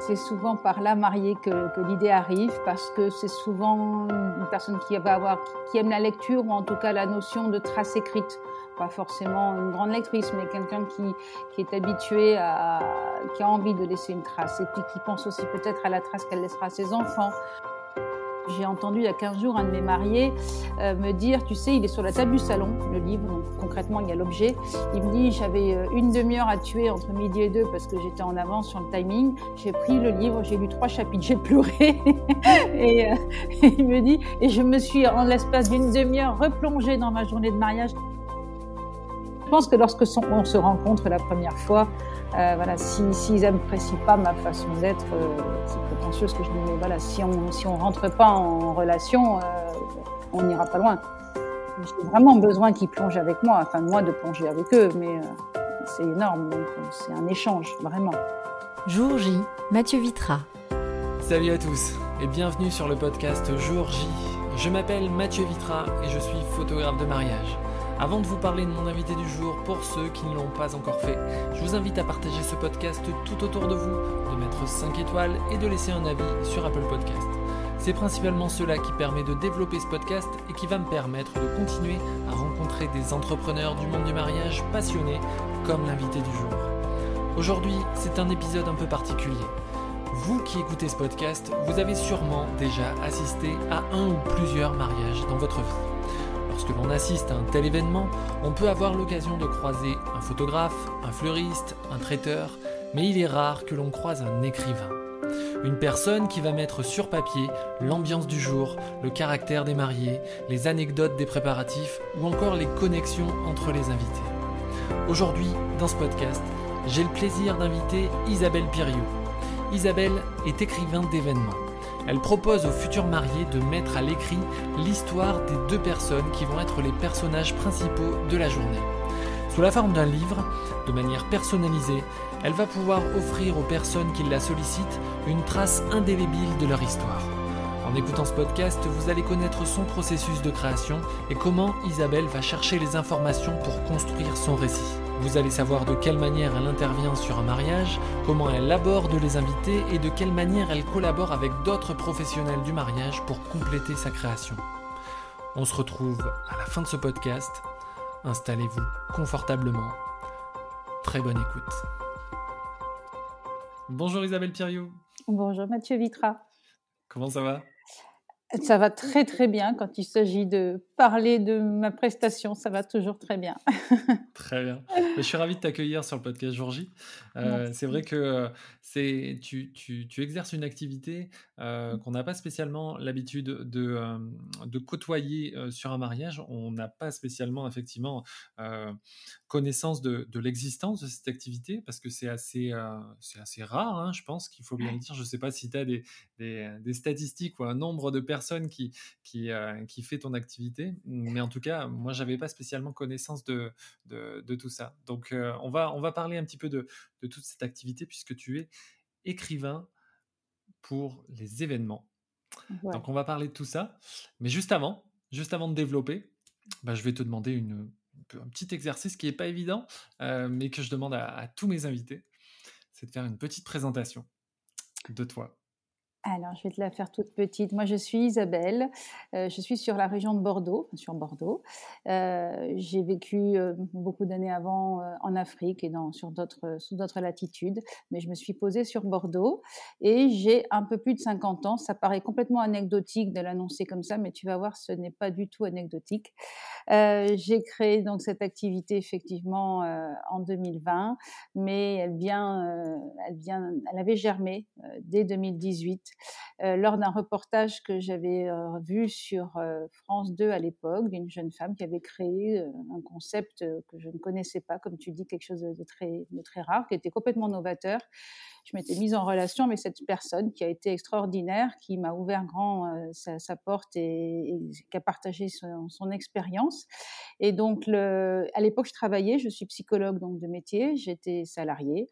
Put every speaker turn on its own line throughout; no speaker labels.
C'est souvent par la mariée que, l'idée arrive parce que c'est souvent une personne qui va avoir, qui aime la lecture ou en tout cas la notion de trace écrite. Pas forcément une grande lectrice, mais quelqu'un qui, qui est habitué à, qui a envie de laisser une trace et puis qui pense aussi peut-être à la trace qu'elle laissera à ses enfants. J'ai entendu il y a 15 jours un de mes mariés euh, me dire, tu sais, il est sur la table du salon, le livre, donc concrètement il y a l'objet. Il me dit, j'avais euh, une demi-heure à tuer entre midi et deux parce que j'étais en avance sur le timing. J'ai pris le livre, j'ai lu trois chapitres, j'ai pleuré. et, euh, et, il me dit, et je me suis en l'espace d'une demi-heure replongée dans ma journée de mariage. Je pense que lorsque on se rencontre la première fois, euh, voilà, s'ils si, n'apprécient pas ma façon d'être, euh, c'est prétentieux ce que je dis, mais voilà, si on si on rentre pas en relation, euh, on n'ira pas loin. J'ai vraiment besoin qu'ils plongent avec moi, enfin moi de plonger avec eux, mais euh, c'est énorme, donc c'est un échange, vraiment.
Jour J, Mathieu Vitra.
Salut à tous et bienvenue sur le podcast Jour J. Je m'appelle Mathieu Vitra et je suis photographe de mariage. Avant de vous parler de mon invité du jour, pour ceux qui ne l'ont pas encore fait, je vous invite à partager ce podcast tout autour de vous, de mettre 5 étoiles et de laisser un avis sur Apple Podcast. C'est principalement cela qui permet de développer ce podcast et qui va me permettre de continuer à rencontrer des entrepreneurs du monde du mariage passionnés comme l'invité du jour. Aujourd'hui, c'est un épisode un peu particulier. Vous qui écoutez ce podcast, vous avez sûrement déjà assisté à un ou plusieurs mariages dans votre vie. Lorsque l'on assiste à un tel événement, on peut avoir l'occasion de croiser un photographe, un fleuriste, un traiteur, mais il est rare que l'on croise un écrivain. Une personne qui va mettre sur papier l'ambiance du jour, le caractère des mariés, les anecdotes des préparatifs ou encore les connexions entre les invités. Aujourd'hui, dans ce podcast, j'ai le plaisir d'inviter Isabelle Piriou. Isabelle est écrivain d'événements. Elle propose aux futurs mariés de mettre à l'écrit l'histoire des deux personnes qui vont être les personnages principaux de la journée. Sous la forme d'un livre, de manière personnalisée, elle va pouvoir offrir aux personnes qui la sollicitent une trace indélébile de leur histoire. En écoutant ce podcast, vous allez connaître son processus de création et comment Isabelle va chercher les informations pour construire son récit. Vous allez savoir de quelle manière elle intervient sur un mariage, comment elle aborde les invités et de quelle manière elle collabore avec d'autres professionnels du mariage pour compléter sa création. On se retrouve à la fin de ce podcast. Installez-vous confortablement. Très bonne écoute. Bonjour Isabelle Piriou.
Bonjour Mathieu Vitra.
Comment ça va?
Ça va très très bien quand il s'agit de parler de ma prestation, ça va toujours très bien.
très bien. Je suis ravi de t'accueillir sur le podcast J. Euh, c'est vrai que c'est tu, tu, tu, exerces une activité euh, qu'on n'a pas spécialement l'habitude de, euh, de côtoyer euh, sur un mariage. On n'a pas spécialement effectivement euh, connaissance de, de l'existence de cette activité parce que c'est assez, c'est assez rare, hein, je pense qu'il faut bien le dire. Je ne sais pas si tu as des, des, des, statistiques ou un nombre de personnes qui, qui, qui fait ton activité, mais en tout cas, moi, j'avais pas spécialement connaissance de, de, de tout ça. Donc, on, va, on va parler un petit peu de, de toute cette activité puisque tu es écrivain pour les événements. Ouais. Donc on va parler de tout ça. Mais juste avant, juste avant de développer, bah, je vais te demander une, un petit exercice qui n'est pas évident, euh, mais que je demande à, tous mes invités. C'est de faire une petite présentation de toi.
Alors, je vais te la faire toute petite. Moi, je suis Isabelle. Euh, je suis sur la région de Bordeaux, sur Bordeaux. Euh, j'ai vécu beaucoup d'années avant en Afrique et dans, sur sous d'autres latitudes, mais je me suis posée sur Bordeaux et j'ai un peu plus de 50 ans. Ça paraît complètement anecdotique de l'annoncer comme ça, mais tu vas voir, ce n'est pas du tout anecdotique. Euh, j'ai créé donc cette activité effectivement en 2020, mais elle vient, elle vient, elle avait germé dès 2018 euh, lors d'un reportage que j'avais euh, vu sur euh, France 2 à l'époque, d'une jeune femme qui avait créé un concept que je ne connaissais pas, comme tu dis, quelque chose de très, de très rare, qui était complètement novateur. Je m'étais mise en relation avec cette personne qui a été extraordinaire, qui m'a ouvert grand euh, sa, porte et, qui a partagé son, expérience. Et donc, à l'époque, je travaillais, je suis psychologue donc de métier, j'étais salariée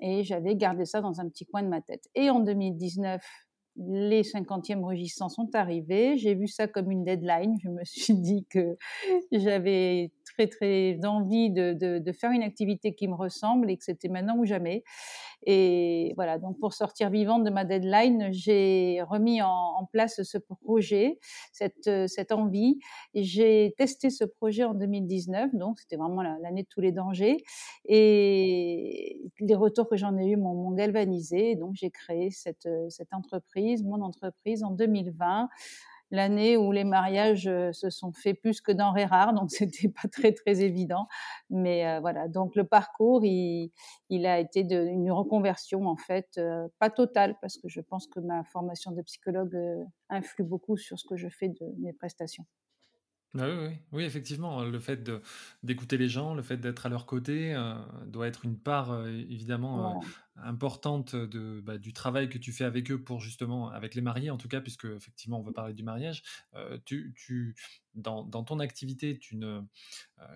et j'avais gardé ça dans un petit coin de ma tête. Et en 2019, les 50e rugissants sont arrivés. J'ai vu ça comme une deadline. Je me suis dit que j'avais très très envie de, de, faire une activité qui me ressemble et que c'était maintenant ou jamais. Et voilà, donc pour sortir vivante de ma deadline, j'ai remis en, place ce projet, cette, cette envie. J'ai testé ce projet en 2019, donc c'était vraiment l'année de tous les dangers. Et les retours que j'en ai eus m'ont galvanisé. Donc j'ai créé cette, cette entreprise, mon entreprise en 2020 l'année où les mariages euh, se sont faits plus que denrées rares, donc c'était pas très très évident. Mais euh, voilà, donc le parcours, il, a été une reconversion en fait, euh, pas totale parce que je pense que ma formation de psychologue influe beaucoup sur ce que je fais de mes prestations.
Ah oui, oui, oui, effectivement, le fait d'écouter les gens, le fait d'être à leur côté, doit être une part, évidemment, importante de, bah, du travail que tu fais avec eux pour justement avec les mariés en tout cas, puisque effectivement on veut parler du mariage, tu tu dans dans ton activité, tu ne,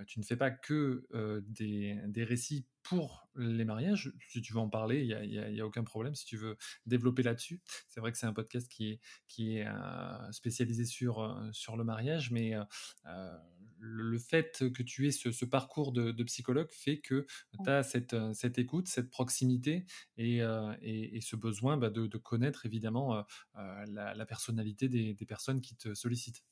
tu ne fais pas que, des des récits pour les mariages. Si tu veux en parler, il y a aucun problème si tu veux développer là-dessus. C'est vrai que c'est un podcast qui est qui est, spécialisé sur, sur le mariage, mais, le fait que tu aies ce, parcours de, psychologue fait que tu as cette, cette, écoute, cette proximité et, et, ce besoin bah, de, connaître évidemment la, personnalité des, des personnes qui te sollicitent.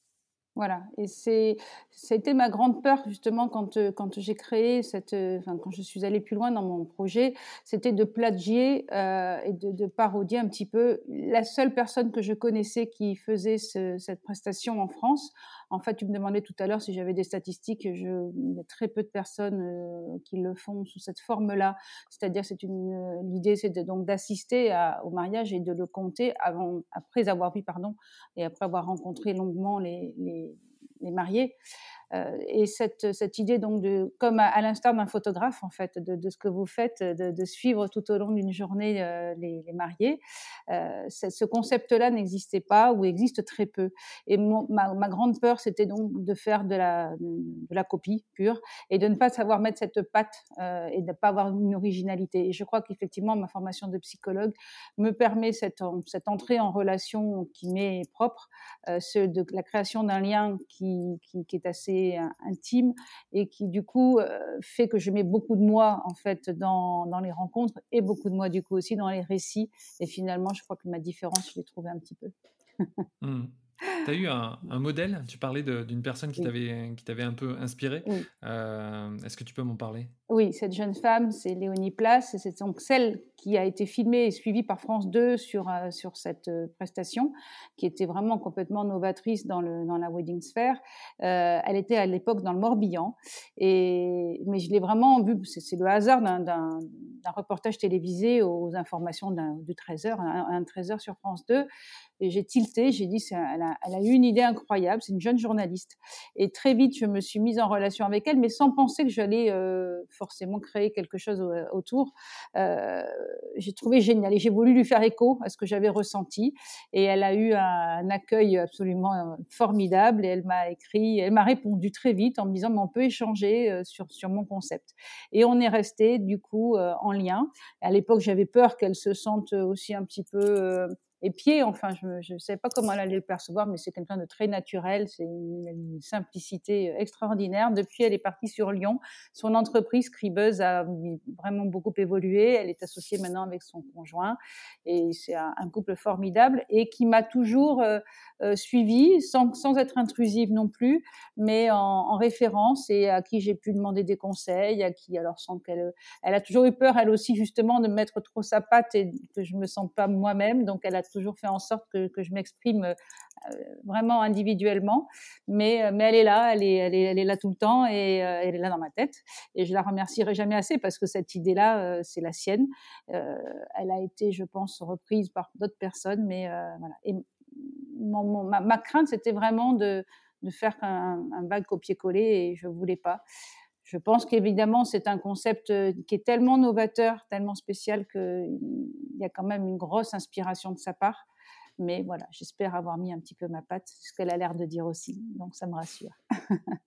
Voilà, et c'est, c'était ma grande peur justement quand, euh, quand j'ai créé cette, euh, enfin, quand je suis allée plus loin dans mon projet, c'était de plagier euh, et de, de, parodier un petit peu la seule personne que je connaissais qui faisait cette prestation en France. En fait, tu me demandais tout à l'heure si j'avais des statistiques. Je, il y a très peu de personnes euh, qui le font sous cette forme-là. C'est-à-dire, c'est une euh, l'idée, c'est donc d'assister au mariage et de le compter avant, après avoir vu, pardon, et après avoir rencontré longuement les, les, les mariés. Euh, et cette, idée donc de, comme à, l'instar d'un photographe en fait, de, ce que vous faites, de, suivre tout au long d'une journée euh, les, mariés, euh, ce concept-là n'existait pas ou existe très peu. Et ma, grande peur, c'était donc de faire de la, copie pure et de ne pas savoir mettre cette patte et de ne pas avoir une originalité. Et je crois qu'effectivement, ma formation de psychologue me permet cette, entrée en relation qui m'est propre, ce, de la création d'un lien qui est assez intime et qui du coup euh, fait que je mets beaucoup de moi en fait dans, dans les rencontres et beaucoup de moi du coup aussi dans les récits. Et finalement, je crois que ma différence, je l'ai trouvée un petit peu.
Mmh. Tu as eu un, modèle? Tu parlais d'une personne qui t'avait un peu inspiré. Euh, est-ce que tu peux m'en parler?
Oui, cette jeune femme, c'est Léonie Place. C'est donc celle qui a été filmée et suivie par France 2 sur, euh, sur cette euh, prestation, qui était vraiment complètement novatrice dans, le, dans la wedding sphere. elle était à l'époque dans le Morbihan. Et, mais je l'ai vraiment vu, c'est le hasard d'un reportage télévisé aux informations du 13h, un, un 13h sur France 2. Et j'ai tilté, j'ai dit, elle a, elle a, eu une idée incroyable, c'est une jeune journaliste. Et très vite, je me suis mise en relation avec elle, mais sans penser que j'allais euh, forcément créer quelque chose autour. Euh, j'ai trouvé génial et j'ai voulu lui faire écho à ce que j'avais ressenti. Et elle a eu un, accueil absolument euh, formidable et elle m'a écrit, elle m'a répondu très vite en me disant, mais on peut échanger euh, sur, sur mon concept. Et on est resté du coup euh, en lien. À l'époque, j'avais peur qu'elle se sente aussi un petit peu et pieds. Enfin, je ne sais pas comment elle allait le percevoir, mais c'est quelqu'un de très naturel. C'est une, simplicité extraordinaire. Depuis, elle est partie sur Lyon. Son entreprise, Scribeuse, a vraiment beaucoup évolué. Elle est associée maintenant avec son conjoint. Et c'est un, couple formidable et qui m'a toujours euh, euh, suivi, sans, être intrusive non plus, mais en, en référence et à qui j'ai pu demander des conseils, à qui, alors sans qu'elle, elle a toujours eu peur, elle aussi, justement, de mettre trop sa patte et que je me sente pas moi-même. Donc, elle a toujours fait en sorte que, je m'exprime euh, vraiment individuellement, mais, euh, mais elle est là, elle est, là tout le temps et euh, elle est là dans ma tête. Et je la remercierai jamais assez parce que cette idée-là, c'est la sienne. elle a été, je pense, reprise par d'autres personnes, mais voilà. Et ma, crainte, c'était vraiment de, faire un, un vague copier-coller et je voulais pas. Je pense qu'évidemment, c'est un concept euh, qui est tellement novateur, tellement spécial qu'il y a quand même une grosse inspiration de sa part. Mais voilà, j'espère avoir mis un petit peu ma patte, ce qu'elle a l'air de dire aussi. Donc ça me rassure.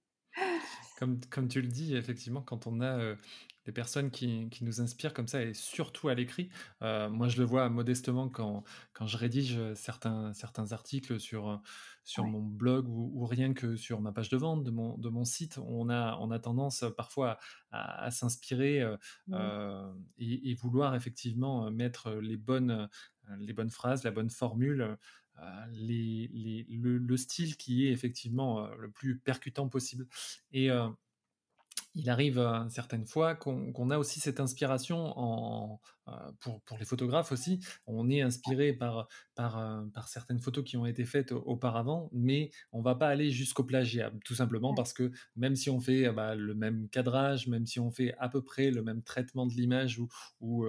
comme, tu le dis, effectivement, quand on a euh, des personnes qui, qui, nous inspirent comme ça, et surtout à l'écrit. Euh, moi, je le vois modestement quand, quand je rédige certains, certains articles sur, sur mon blog ou, rien que sur ma page de vente de mon, de mon site. On a, on a tendance parfois à, s'inspirer euh, et, vouloir effectivement mettre les bonnes, les bonnes phrases, la bonne formule. Les, les, le, le, style qui est effectivement le plus percutant possible. Et, il arrive euh, certaines fois qu'on a aussi cette inspiration en, euh, pour, pour, les photographes aussi. On est inspiré par, par, euh, par, certaines photos qui ont été faites auparavant, mais on va pas aller jusqu'au plagiat, tout simplement parce que même si on fait bah, le même cadrage, même si on fait à peu près le même traitement de l'image ou, ou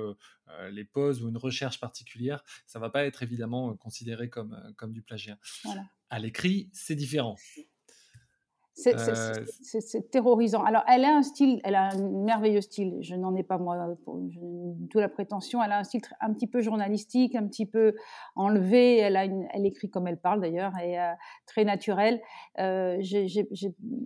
les poses ou une recherche particulière, ça va pas être évidemment considéré comme, comme du plagiat. À l'écrit, c'est différent.
Euh, c'est terrorisant. Alors, elle a un style, elle a un merveilleux style. Je n'en ai pas moi tout la prétention. Elle a un style un petit peu journalistique, un petit peu enlevé. Elle a une, elle écrit comme elle parle d'ailleurs et euh, très naturel. Euh,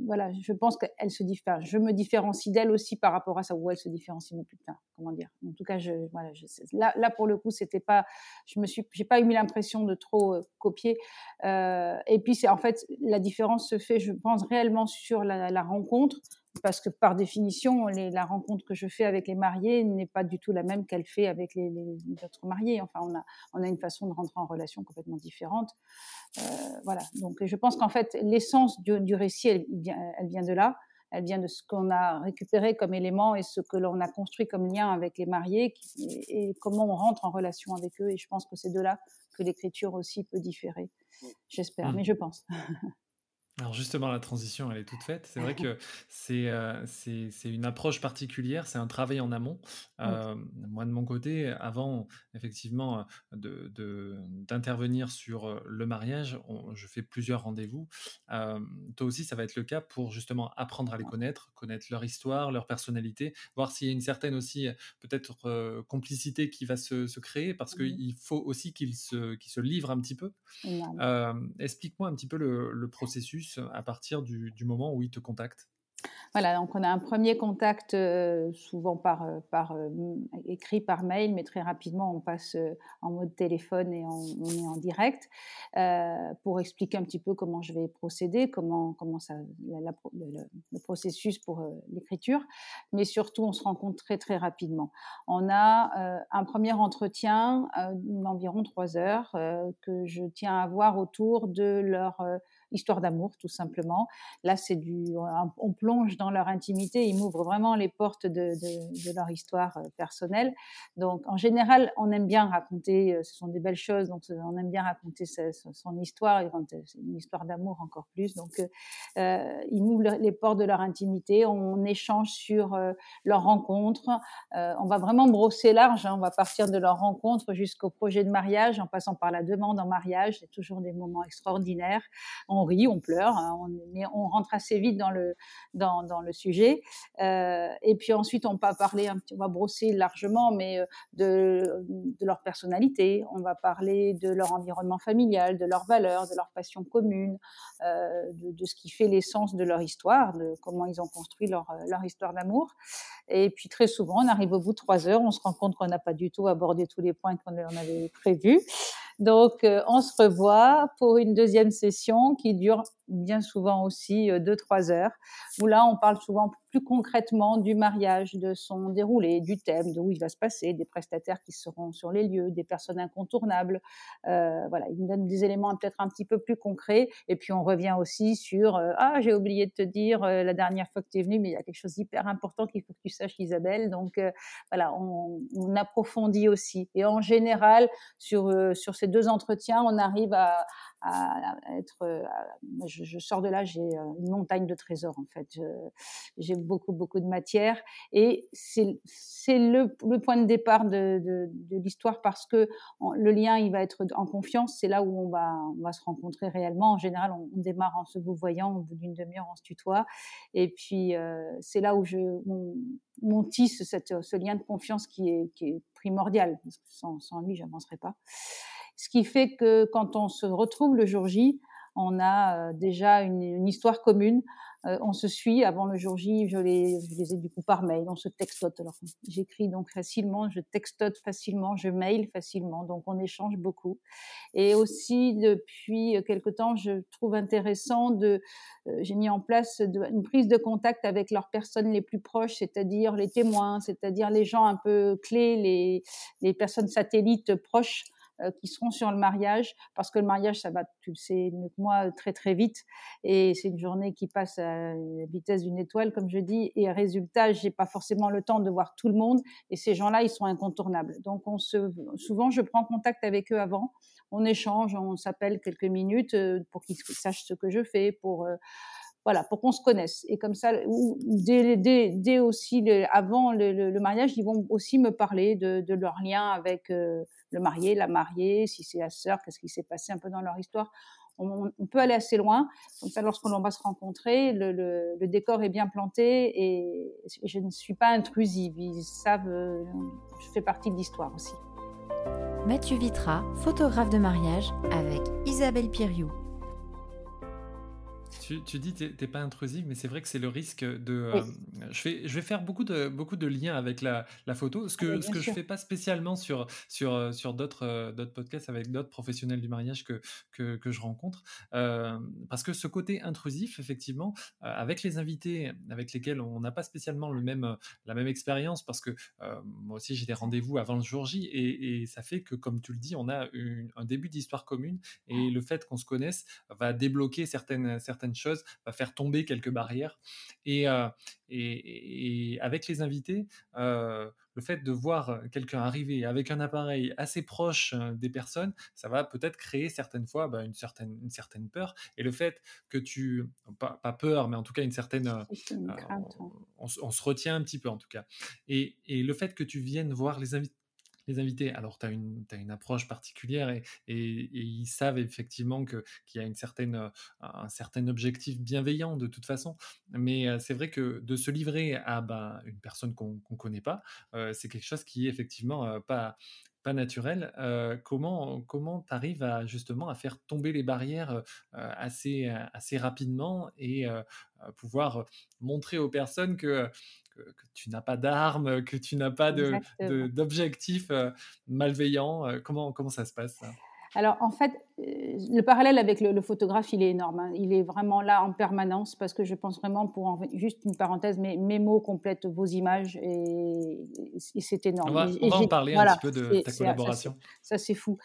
voilà, je pense qu'elle se diffère. Je me différencie d'elle aussi par rapport à ça où elle se différencie. plus tard. comment dire En tout cas, je, voilà, là, là pour le coup, c'était pas. Je me suis, j'ai pas eu l'impression de trop copier. et puis c'est en fait la différence se fait, je pense réellement sur la, rencontre, parce que par définition, la rencontre que je fais avec les mariés n'est pas du tout la même qu'elle fait avec les, autres mariés. Enfin, on a, on a une façon de rentrer en relation complètement différente. Euh, voilà. Donc, je pense qu'en fait, l'essence du, récit, elle, elle, vient de là. Elle vient de ce qu'on a récupéré comme élément et ce que l'on a construit comme lien avec les mariés et, comment on rentre en relation avec eux. Et je pense que c'est de là que l'écriture aussi peut différer. J'espère, mmh. mais je pense.
Alors justement, la transition, elle est toute faite. C'est vrai que c'est euh, c'est une approche particulière, c'est un travail en amont. Euh, moi, de mon côté, avant effectivement de d'intervenir sur euh, le mariage, je fais plusieurs rendez-vous. toi aussi, ça va être le cas pour justement apprendre à les connaître, connaître leur histoire, leur personnalité, voir s'il y a une certaine aussi peut-être complicité qui va se, se créer, parce qu'il faut aussi qu'ils se, qu'ils se livrent un petit peu. Explique-moi un petit peu le, le processus à partir du, moment où ils te contactent
voilà, donc on a un premier contact euh, souvent par, euh, euh, écrit par mail, mais très rapidement on passe en mode téléphone et on, est en direct pour expliquer un petit peu comment je vais procéder, comment, ça, le, processus pour l'écriture, mais surtout on se rencontre très très rapidement. On a un premier entretien d'environ trois heures que je tiens à avoir autour de leur histoire d'amour, tout simplement. Là, c'est du, on plonge dans leur intimité, ils m'ouvrent vraiment les portes de, leur histoire euh, personnelle. Donc, en général, on aime bien raconter, euh, ce sont des belles choses, donc on aime bien raconter son histoire, c'est une histoire d'amour encore plus. Donc, euh, ils m'ouvrent les portes de leur intimité, on échange sur leur rencontre, on va vraiment brosser large, hein. on va partir de leur rencontre jusqu'au projet de mariage, en passant par la demande en mariage, c'est toujours des moments extraordinaires rit, on pleure, hein, mais on rentre assez vite dans le, sujet. Euh, et puis ensuite, on va parler, on va brosser largement, mais euh, de, leur personnalité, on va parler de leur environnement familial, de leurs valeurs, de leurs passions communes, euh, de, de, ce qui fait l'essence de leur histoire, de comment ils ont construit leur, leur histoire d'amour. Et puis très souvent, on arrive au bout de trois heures, on se rend compte qu'on n'a pas du tout abordé tous les points qu'on avait prévus. Donc, euh, on se revoit pour une deuxième session qui dure bien souvent aussi euh, deux, trois heures, où là, on parle souvent plus concrètement du mariage, de son déroulé, du thème, de où il va se passer, des prestataires qui seront sur les lieux, des personnes incontournables. Euh, voilà, il nous donne des éléments peut-être un petit peu plus concrets. Et puis, on revient aussi sur euh, Ah, j'ai oublié de te dire euh, la dernière fois que tu es venue, mais il y a quelque chose d'hyper important qu'il faut que tu saches, Isabelle. Donc, voilà, on, on, approfondit aussi. Et en général, sur, sur ces deux entretiens, on arrive à, être. Euh, je, sors de là, j'ai euh, une montagne de trésors en fait. J'ai beaucoup beaucoup de matière et c'est le, le, point de départ de, l'histoire parce que le lien il va être en confiance. C'est là où on va on va se rencontrer réellement. En général, on, démarre en se vous voyant, au bout d'une demi-heure, on se tutoie et puis euh, c'est là où je cette, ce lien de confiance qui est, qui est primordial. sans, sans lui, j'avancerai pas. Ce qui fait que quand on se retrouve le jour J, on a déjà une histoire commune. Euh, on se suit. Avant le jour J, je les, ai du coup par mail, on se textote. Alors, j'écris donc facilement, je textote facilement, je mail facilement, donc on échange beaucoup. Et aussi, depuis quelque temps, je trouve intéressant de, euh, j'ai mis en place une prise de contact avec leurs personnes les plus proches, c'est-à-dire les témoins, c'est-à-dire les gens un peu clés, les, personnes satellites proches. euh, qui seront sur le mariage, parce que le mariage, ça va, tu le sais mieux que moi, très très vite, et c'est une journée qui passe à la vitesse d'une étoile, comme je dis, et résultat, j'ai pas forcément le temps de voir tout le monde, et ces gens-là, ils sont incontournables. Donc, on se, souvent, je prends contact avec eux avant, on échange, on s'appelle quelques minutes euh, pour qu'ils sachent ce que je fais, pour euh, voilà, pour qu'on se connaisse. Et comme ça, dès, dès, dès aussi avant le, mariage, ils vont aussi me parler de, de leur lien avec euh, le marié, la mariée, si c'est la sœur, qu'est-ce qui s'est passé un peu dans leur histoire. On, peut aller assez loin. Comme ça, lorsqu'on va se rencontrer, le, décor est bien planté et je ne suis pas intrusive. Ils savent, euh, je fais partie de l'histoire aussi.
Mathieu Vitra, photographe de mariage avec Isabelle Piriou.
Tu, tu dis que tu n'es pas intrusive, mais c'est vrai que c'est le risque de. Euh, je, vais, je vais faire beaucoup de, beaucoup de liens avec la, la photo, ce que, ce que je ne fais pas spécialement sur, sur, euh, sur d'autres euh, d'autres podcasts avec d'autres professionnels du mariage que, que, que je rencontre. parce que ce côté intrusif, effectivement, avec les invités avec lesquels on n'a pas spécialement le même, la même expérience, parce que moi aussi j'ai des rendez-vous avant le jour J, et, et, ça fait que, comme tu le dis, on a un début d'histoire commune, et le fait qu'on se connaisse va débloquer certaines, certaines chose, va faire tomber quelques barrières. Et, euh, et, avec les invités, euh, le fait de voir quelqu'un arriver avec un appareil assez proche euh, des personnes, ça va peut-être créer certaines fois bah, une, certaine, une certaine peur. Et le fait que tu, pas, peur, mais en tout cas une certaine... on, se retient un petit peu en tout cas. Et, et le fait que tu viennes voir les invités les invités. Alors, tu as une, approche particulière et, ils savent effectivement qu'il y a une certaine, euh, un certain objectif bienveillant de toute façon. Mais euh, c'est vrai que de se livrer à ben, une personne qu'on ne connaît pas, euh, c'est quelque chose qui est effectivement pas, pas naturel. comment comment tu arrives à justement à faire tomber les barrières assez, assez rapidement et pouvoir montrer aux personnes que que, tu n'as pas d'armes, que tu n'as pas d'objectif euh, malveillant. Euh, comment, comment ça se passe
alors en fait, euh, le parallèle avec le, photographe, il est énorme. Hein. Il est vraiment là en permanence parce que je pense vraiment, pour juste une parenthèse, mais mes mots complètent vos images et, c'est énorme.
On va, en parler un petit peu de ta collaboration.
Ça, c'est fou.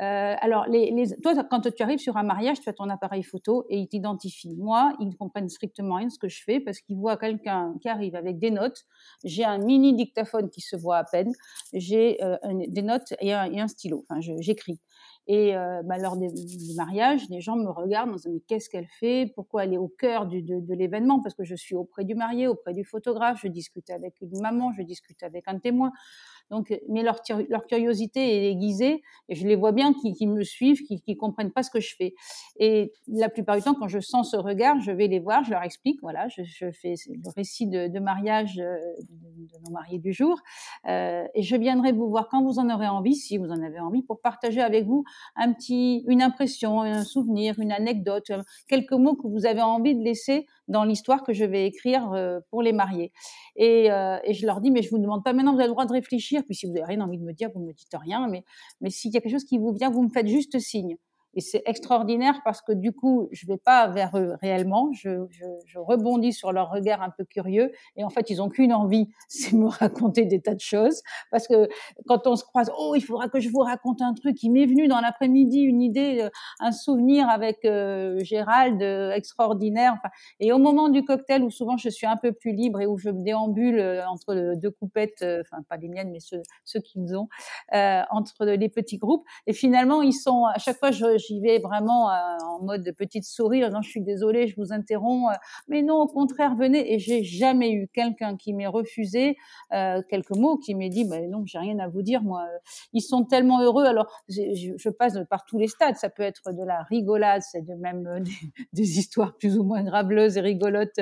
Euh, alors, les, toi, quand tu arrives sur un mariage, tu as ton appareil photo et ils t'identifient. Moi, ils ne comprennent strictement rien de ce que je fais parce qu'ils voient quelqu'un qui arrive avec des notes. J'ai un mini dictaphone qui se voit à peine. J'ai euh, des notes et un, et un stylo. Enfin, j'écris. Et euh, bah, lors du mariage, les gens me regardent en disant mais qu'est-ce qu'elle fait? Pourquoi elle est au cœur de l'événement? Parce que je suis auprès du marié, auprès du photographe, je discute avec une maman, je discute avec un témoin. Donc, mais leur, leur curiosité est aiguisée et je les vois bien qui, me suivent, qui, qui comprennent pas ce que je fais. Et la plupart du temps, quand je sens ce regard, je vais les voir, je leur explique, voilà, je, je fais le récit de, de mariage euh, de, nos mariés du jour, euh, et je viendrai vous voir quand vous en aurez envie, si vous en avez envie, pour partager avec vous un petit, une impression, un souvenir, une anecdote, quelques mots que vous avez envie de laisser dans l'histoire que je vais écrire euh, pour les mariés. Et, euh, et, je leur dis, mais je vous demande pas maintenant, vous avez le droit de réfléchir, puis si vous avez rien envie de me dire, vous me dites rien, mais, mais s'il y a quelque chose qui vous vient, vous me faites juste signe. Et c'est extraordinaire parce que du coup, je vais pas vers eux réellement, je, rebondis sur leur regard un peu curieux. Et en fait, ils ont qu'une envie, c'est me raconter des tas de choses. Parce que quand on se croise, oh, il faudra que je vous raconte un truc. Il m'est venu dans l'après-midi une idée, euh, un souvenir avec euh, Gérald euh, extraordinaire. Et au moment du cocktail, où souvent je suis un peu plus libre et où je me déambule entre deux coupettes, enfin pas les miennes, mais ceux, ceux qu'ils ont, entre les petits groupes. Et finalement, ils sont à chaque fois, j'y vais vraiment euh, en mode petite souris, non, je suis désolée, je vous interromps, euh, mais non, au contraire, venez. Et j'ai jamais eu quelqu'un qui m'ait refusé euh, quelques mots, qui m'ait dit, bah, non, j'ai rien à vous dire, moi. Ils sont tellement heureux. Alors, je, je, passe par tous les stades. Ça peut être de la rigolade, c'est de même des, histoires plus ou moins graveleuses et rigolotes,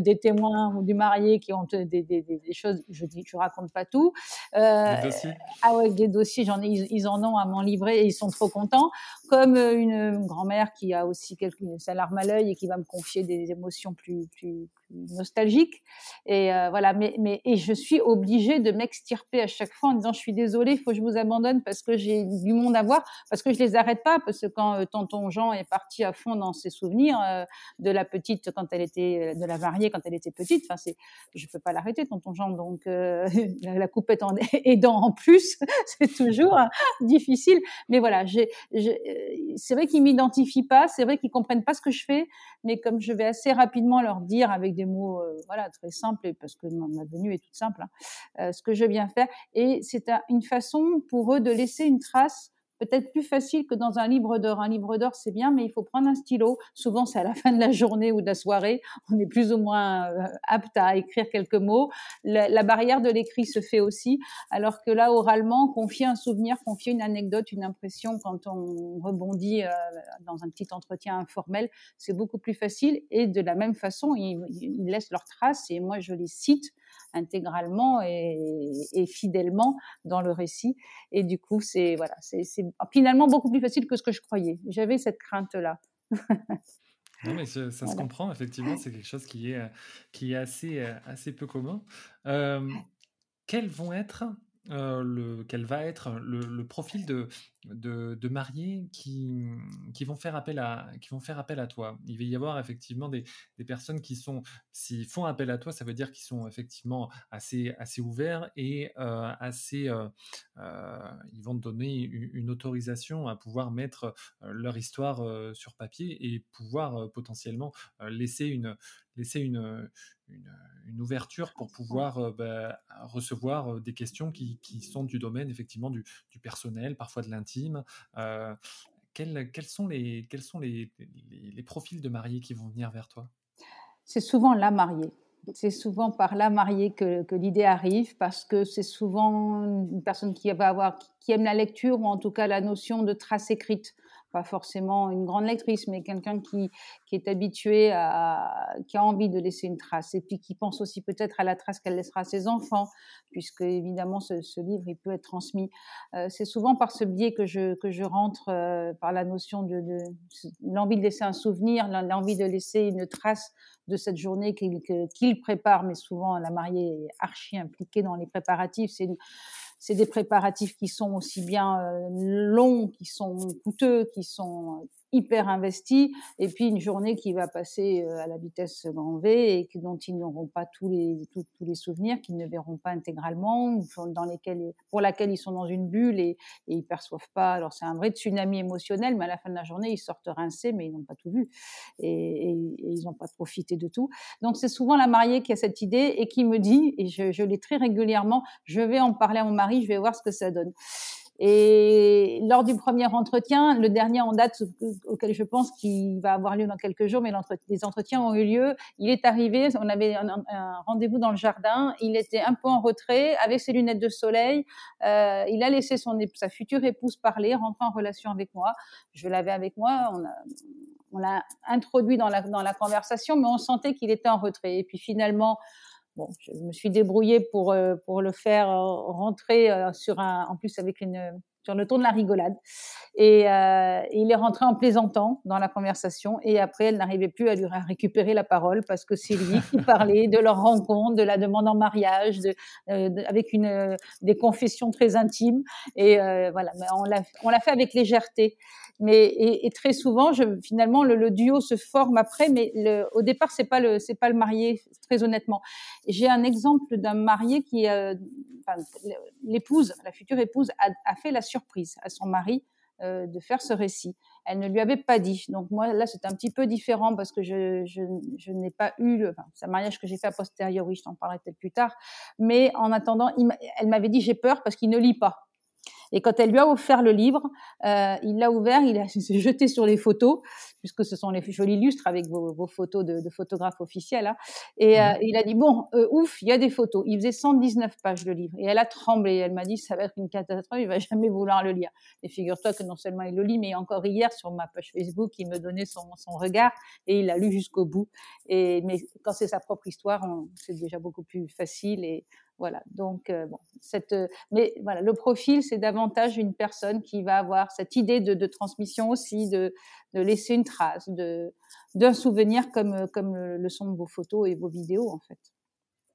des témoins ou du marié qui ont des, des, des, choses. Je dis, je raconte pas tout.
des dossiers.
Ah ouais, des dossiers, j'en ai, ils, ils en ont à m'en livrer et ils sont trop contents comme une grand-mère qui a aussi quelques, larme à l'œil et qui va me confier des émotions plus, plus, nostalgiques. Et voilà, mais, mais et je suis obligée de m'extirper à chaque fois en disant je suis désolée, il faut que je vous abandonne parce que j'ai du monde à voir, parce que je les arrête pas, parce que quand tonton Jean est parti à fond dans ses souvenirs de la petite quand elle était, de la mariée quand elle était petite, enfin c'est, je peux pas l'arrêter tonton Jean, donc la coupette en aidant en plus, c'est toujours difficile. Mais voilà, c'est vrai qu'ils m'identifient pas, c'est vrai qu'ils comprennent pas ce que je fais, mais comme je vais assez rapidement leur dire avec des mots, voilà, très simples, parce que ma venue est toute simple, hein, ce que je viens faire, et c'est une façon pour eux de laisser une trace peut-être plus facile que dans un livre d'or. Un livre d'or, c'est bien, mais il faut prendre un stylo. Souvent, c'est à la fin de la journée ou de la soirée. On est plus ou moins euh, apte à écrire quelques mots. La, barrière de l'écrit se fait aussi, alors que là, oralement, confier un souvenir, confier une anecdote, une impression, quand on rebondit euh, dans un petit entretien informel, c'est beaucoup plus facile. Et de la même façon, ils, ils laissent leurs traces et moi, je les cite intégralement et, fidèlement dans le récit. Et du coup, c'est voilà, c'est finalement beaucoup plus facile que ce que je croyais. J'avais cette crainte-là.
non, mais ça, se comprend, effectivement, c'est quelque chose qui est, qui est assez, assez peu commun. Euh, quels vont être euh, quel va être le, profil de, de, mariés qui, qui, vont faire appel à, qui vont faire appel à toi. Il va y avoir effectivement des, des personnes qui sont, s'ils font appel à toi, ça veut dire qu'ils sont effectivement assez, assez ouverts et euh, assez, euh, ils vont te donner une, autorisation à pouvoir mettre leur histoire sur papier et pouvoir potentiellement laisser une, laisser une, une, ouverture pour pouvoir euh, bah, recevoir euh, des questions qui, qui, sont du domaine effectivement du, du personnel, parfois de l'intime. Euh, quels, quels, sont, les, quels sont les, les, profils de mariés qui vont venir vers toi?
C'est souvent la mariée. C'est souvent par la mariée que, que l'idée arrive parce que c'est souvent une personne qui va avoir qui aime la lecture ou en tout cas la notion de trace écrite pas forcément une grande lectrice, mais quelqu'un qui, qui est habitué à, qui a envie de laisser une trace, et puis qui pense aussi peut-être à la trace qu'elle laissera à ses enfants, puisque évidemment ce, livre il peut être transmis. Euh, c'est souvent par ce biais que je que je rentre euh, par la notion de, l'envie de laisser un souvenir, l'envie de laisser une trace de cette journée qu'il prépare, mais souvent la mariée est archi impliquée dans les préparatifs. C'est des préparatifs qui sont aussi bien euh, longs, qui sont coûteux, qui sont hyper investis, et puis une journée qui va passer euh, à la vitesse grand V et dont ils n'auront pas tous les, tous, les souvenirs, qu'ils ne verront pas intégralement, dans lesquels, pour laquelle ils sont dans une bulle et, et ils perçoivent pas. Alors c'est un vrai tsunami émotionnel, mais à la fin de la journée, ils sortent rincés, mais ils n'ont pas tout vu et, et, ils n'ont pas profité de tout. Donc c'est souvent la mariée qui a cette idée et qui me dit, et je, je l'ai très régulièrement, je vais en parler à mon mari, je vais voir ce que ça donne. Et lors du premier entretien, le dernier en date auquel je pense qu'il va avoir lieu dans quelques jours, mais les entretiens ont eu lieu. Il est arrivé, on avait un, rendez-vous dans le jardin. Il était un peu en retrait, avec ses lunettes de soleil. Euh, il a laissé son, sa future épouse parler, rentrer en relation avec moi. Je l'avais avec moi. On on l'a introduit dans la, dans la conversation, mais on sentait qu'il était en retrait. Et puis finalement, Bon, je me suis débrouillée pour euh, pour le faire euh, rentrer euh, sur un, en plus avec une sur le ton de la rigolade. Et, euh, il est rentré en plaisantant dans la conversation. Et après, elle n'arrivait plus à lui récupérer la parole parce que c'est lui qui parlait de leur rencontre, de la demande en mariage, de, avec une, des confessions très intimes. Et euh, voilà, on l'a, fait avec légèreté. Mais et, très souvent, finalement, le, duo se forme après. Mais au départ, c'est pas le, c'est pas le marié, très honnêtement. J'ai un exemple d'un marié qui, euh, enfin, l'épouse, la future épouse, a, a fait la surprise à son mari euh, de faire ce récit. Elle ne lui avait pas dit. Donc moi, là, c'est un petit peu différent parce que je, n'ai pas eu le, un mariage que j'ai fait a posteriori, je t'en parlerai peut-être plus tard. Mais en attendant, elle m'avait dit j'ai peur parce qu'il ne lit pas. Et quand elle lui a offert le livre, euh, il l'a ouvert, il a s'est jeté sur les photos. puisque ce sont les, je l'illustre avec vos, vos photos de, de, photographe officiel. Hein. Et, euh, mmh il a dit bon, euh, ouf, il y a des photos. Il faisait 119 pages de livre et elle a tremblé. Elle m'a dit ça va être une catastrophe, il va jamais vouloir le lire. Et figure-toi que non seulement il le lit, mais encore hier sur ma page Facebook, il me donnait son, son regard et il l'a lu jusqu'au bout. Et mais quand c'est sa propre histoire, c'est déjà beaucoup plus facile et voilà. Donc, euh, bon, cette, euh, mais voilà, le profil, c'est davantage une personne qui va avoir cette idée de, transmission aussi, de, de, laisser une trace, d'un souvenir comme, comme le, sont vos photos et vos vidéos, en fait.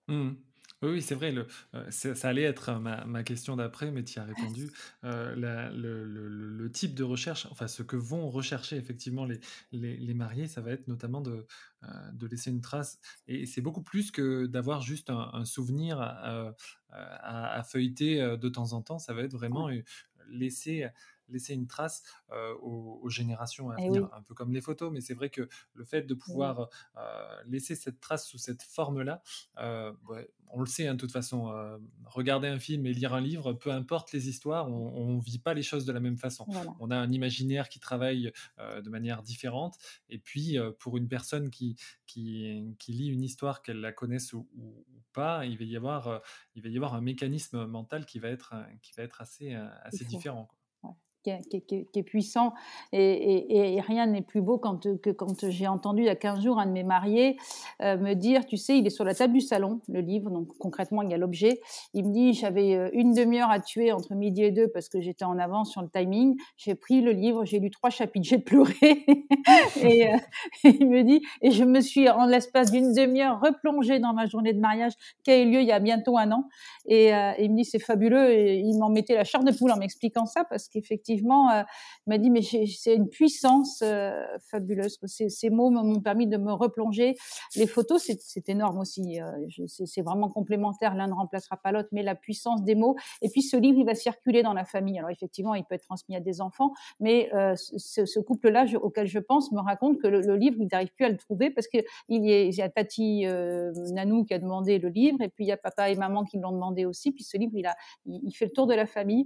Mmh. Oui, c'est vrai, le, euh, ça allait être ma, ma question d'après, mais tu y as répondu. Euh, la- le, le- le- type de recherche, enfin ce que vont rechercher effectivement les, les, les mariés, ça va être notamment de, euh, de laisser une trace. Et c'est beaucoup plus que d'avoir juste un, un souvenir à, à- à feuilleter de temps en temps, ça va être vraiment laisser laisser une trace aux, aux, générations à eh venir, un peu comme les photos. Mais c'est vrai que le fait de pouvoir laisser cette trace sous cette forme-là, ouais, on le sait, hein, de toute façon, regarder un film et lire un livre, peu importe les histoires, on ne vit pas les choses de la même façon. Voilà. On a un imaginaire qui travaille de manière différente. Et puis, pour une personne qui, qui, qui lit une histoire, qu'elle la connaisse ou, ou, ou, pas, il va, y avoir, il va y avoir un mécanisme mental qui va être, qui va être assez, assez différent.
Qui est, puissant. Et, rien n'est plus beau que quand j'ai entendu il y a 15 jours un de mes mariés euh, me dire, tu sais, il est sur la table du salon, le livre, donc concrètement, il y a l'objet. Il me dit, j'avais euh, une demi-heure à tuer entre midi et deux parce que j'étais en avance sur le timing. J'ai pris le livre, j'ai lu trois chapitres, j'ai pleuré. et, euh, il me dit, et je me suis, en l'espace d'une demi-heure, replongée dans ma journée de mariage qui a eu lieu il y a bientôt un an. Et, et il me dit, c'est fabuleux. Et il m'en mettait la chair de poule en m'expliquant ça parce qu'effectivement, euh, il m'a dit mais c'est une puissance euh, fabuleuse. Ces, mots m'ont permis de me replonger. Les photos, c'est énorme aussi. Euh, c'est vraiment complémentaire. L'un ne remplacera pas l'autre, mais la puissance des mots. Et puis ce livre, il va circuler dans la famille. Alors effectivement, il peut être transmis à des enfants, mais euh, ce, couple-là auquel je pense me raconte que le, livre, il n'arrive plus à le trouver parce que il y, y a Tati euh, Nanou qui a demandé le livre, et puis il y a papa et maman qui l'ont demandé aussi. Puis ce livre, il a, il, il fait le tour de la famille.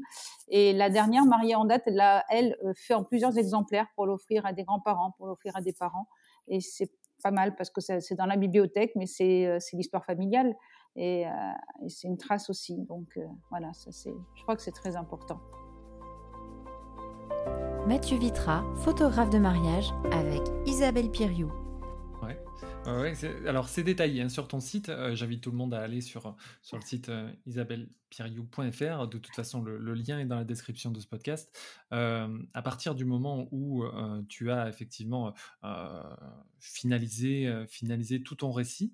Et la dernière mariée en elle l'a, elle, euh, fait en plusieurs exemplaires pour l'offrir à des grands-parents, pour l'offrir à des parents. Et c'est pas mal parce que c'est dans la bibliothèque, mais c'est euh, l'histoire familiale. Et, euh, et c'est une trace aussi. Donc voilà, je crois que c'est très important.
Mathieu Vitra, photographe de mariage avec Isabelle Piriou.
Ouais, alors c'est détaillé hein, sur ton site. Euh, J'invite tout le monde à aller sur, sur le site euh. De toute façon, le, lien est dans la description de ce podcast. Euh, à partir du moment où euh, tu as effectivement finalisé, finalisé tout ton récit,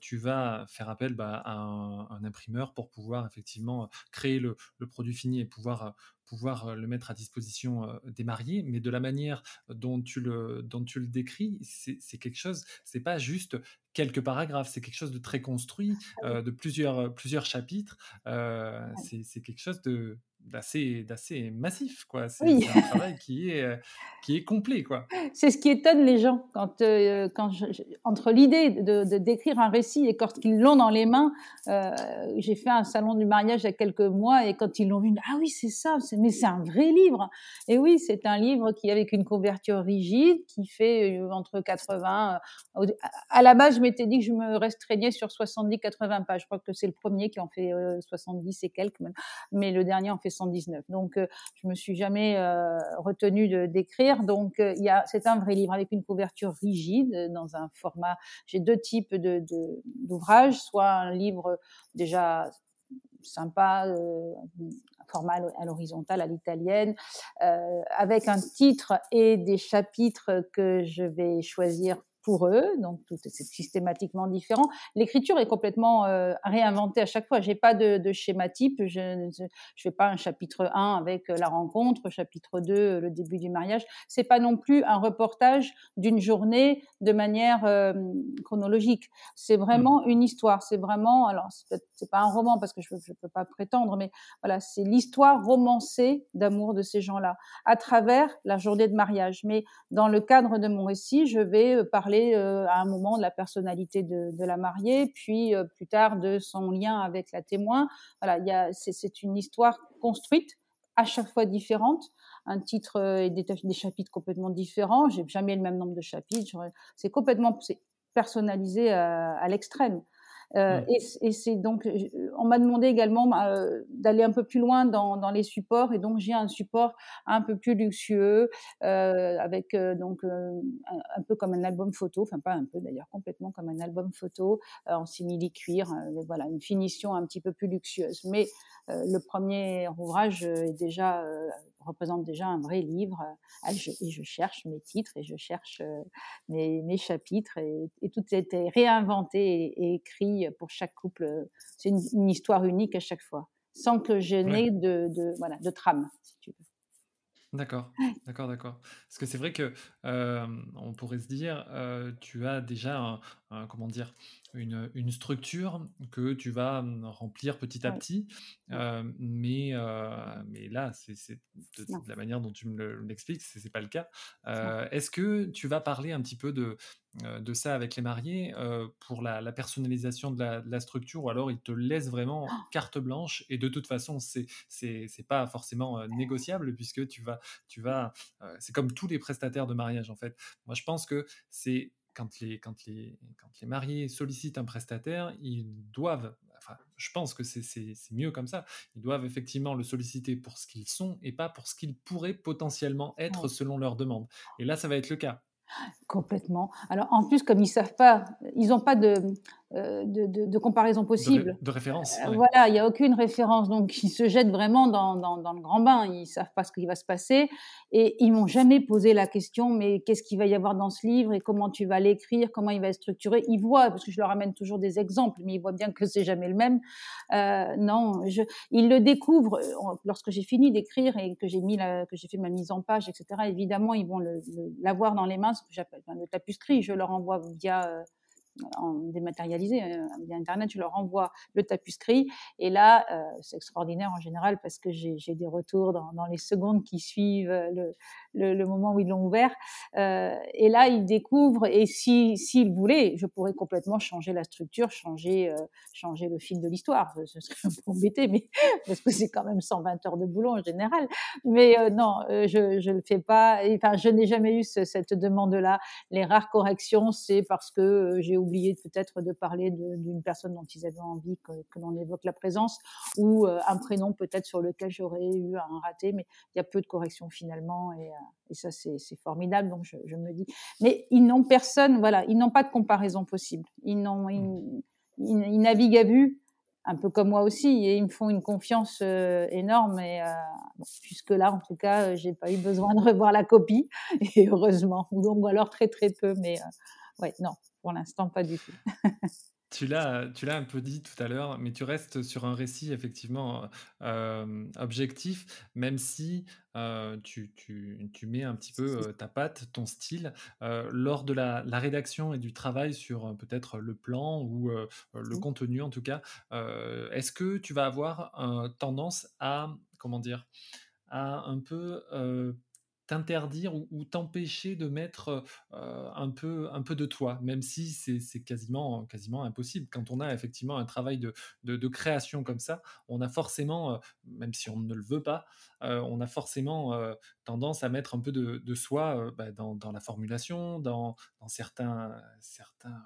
tu vas faire appel bah, à un, un, imprimeur pour pouvoir effectivement créer le, le produit fini et pouvoir pouvoir le mettre à disposition des mariés, mais de la manière dont tu le, dont tu le décris, c'est quelque chose, c'est pas juste quelques paragraphes, c'est quelque chose de très construit, euh, de plusieurs, plusieurs chapitres, euh, c'est quelque chose de d'assez d'assez massif quoi. C'est oui. un travail qui est euh, qui est complet quoi.
C'est ce qui étonne les gens quand euh, quand je, entre l'idée de, de, d'écrire un récit et quand ils l'ont dans les mains euh, j'ai fait un salon du mariage il y a quelques mois et quand ils l'ont vu ah oui c'est ça c'est, mais c'est un vrai livre! Et oui c'est un livre qui avec une couverture rigide qui fait euh, entre 80 à la base je m'étais dit que je me restreignais sur 70-80 pages. Je crois que c'est le premier qui en fait 70 et quelques mais le dernier en fait 119. Donc, euh, je me suis jamais euh, retenue d'écrire. Donc, euh, il y a, c'est un vrai livre avec une couverture rigide dans un format. J'ai deux types de, d'ouvrages, soit un livre déjà sympa, euh, format à l'horizontale, à l'italienne, avec un titre et des chapitres que je vais choisir pour eux, donc tout c'est systématiquement différent. L'écriture est complètement euh, réinventée à chaque fois. J'ai pas de, de, schéma type. Je, je fais pas un chapitre 1 avec la rencontre, chapitre 2 le début du mariage. C'est pas non plus un reportage d'une journée de manière euh, chronologique. C'est vraiment mmh. une histoire. C'est vraiment alors c'est pas un roman parce que je, je peux pas prétendre, mais voilà c'est l'histoire romancée d'amour de ces gens-là à travers la journée de mariage. Mais dans le cadre de mon récit, je vais parler euh, à un moment de la personnalité de, la mariée, puis euh, plus tard de son lien avec la témoin. Voilà, c'est, une histoire construite à chaque fois différentes, un titre et des, chapitres complètement différents. J'ai jamais le même nombre de chapitres. C'est complètement personnalisé à l'extrême. Euh, mmh. Et, et c'est donc, on m'a demandé également euh, d'aller un peu plus loin dans, dans, les supports, et donc j'ai un support un peu plus luxueux, euh, avec euh, donc euh, un, peu comme un album photo, enfin pas un peu d'ailleurs, complètement comme un album photo en simili cuir, voilà une finition un petit peu plus luxueuse. Mais le premier ouvrage est déjà représente déjà un vrai livre. et je cherche mes titres et je cherche mes, mes chapitres et, et, tout été réinventé et, écrit pour chaque couple. C'est une, histoire unique à chaque fois, sans que je n'ai de, de, voilà, de trame, si tu veux.
D'accord, d'accord, d'accord. Parce que c'est vrai que on pourrait se dire, tu as déjà comment dire, une, une structure que tu vas mmh, remplir petit à petit, mais mais là, c'est de, la manière dont tu me l'expliques, c'est pas le cas. Est-ce que tu vas parler un petit peu de de ça avec les mariés pour la, personnalisation de la, structure ou alors ils te laissent vraiment oh! carte blanche et de toute façon c'est c'est pas forcément négociable puisque tu vas tu vas c'est comme tous les prestataires de mariage en fait. Moi je pense que c'est quand les, quand, les, quand les mariés sollicitent un prestataire, ils doivent, enfin, je pense que c'est mieux comme ça, ils doivent effectivement le solliciter pour ce qu'ils sont et pas pour ce qu'ils pourraient potentiellement être selon leurs demandes. Et là, ça va être le cas.
Complètement. Alors en plus, comme ils savent pas, ils n'ont pas de, euh, de, de, comparaison possible.
De, référence.
Euh, voilà, il n'y a aucune référence. Donc ils se jettent vraiment dans, dans, dans, le grand bain. Ils savent pas ce qui va se passer et ils m'ont jamais posé la question. Mais qu'est-ce qu'il va y avoir dans ce livre et comment tu vas l'écrire, comment il va être structuré Ils voient parce que je leur amène toujours des exemples, mais ils voient bien que c'est jamais le même. Euh, non, je, ils le découvrent lorsque j'ai fini d'écrire et que j'ai mis la, que j'ai fait ma mise en page, etc. Évidemment, ils vont l'avoir dans les mains que j'appelle le tapuscrit. Je leur envoie via euh, dématérialisé euh, via internet, je leur envoie le tapuscrit. Et là euh, c'est extraordinaire en général parce que j'ai des retours dans, les secondes qui suivent le, le, moment où ils l'ont ouvert. Euh, et là ils découvrent et si s'ils voulaient je pourrais complètement changer la structure changer euh, le fil de l'histoire. Ce serait un peu embêté mais parce que c'est quand même 120 heures de boulot en général. Mais euh, non je je le fais pas. Enfin je n'ai jamais eu ce, cette demande là les rares corrections c'est parce que j'ai oublié peut-être de parler d'une personne dont ils avaient envie que, que l'on évoque la présence, ou euh, un prénom peut-être sur lequel j'aurais eu un raté, mais il y a peu de corrections finalement, et, euh, et ça c'est formidable, donc je, je, me dis. Mais ils n'ont personne, voilà, ils n'ont pas de comparaison possible. Ils, n'ont, ils, ils, naviguent à vue, un peu comme moi aussi, et ils me font une confiance euh, énorme. Et euh, jusque là, en tout cas, j'ai pas eu besoin de revoir la copie, et heureusement, ou alors très très peu, mais ouais, non, pour l'instant, pas du tout.
Tu l'as, tu l'as un peu dit tout à l'heure, mais tu restes sur un récit effectivement euh, objectif, même si euh, tu, tu, tu, mets un petit peu euh, ta patte, ton style, lors de la, la, rédaction et du travail sur peut-être le plan ou le contenu en tout cas. est-ce que tu vas avoir tendance à, comment dire, à un peu t'interdire ou, t'empêcher de mettre un, peu, un peu de toi, même si c'est quasiment, quasiment impossible. Quand on a effectivement un travail de, de, création comme ça, on a forcément, même si on ne le veut pas, on a forcément tendance à mettre un peu de, de soi bah, dans, dans, la formulation, dans, dans certains... certains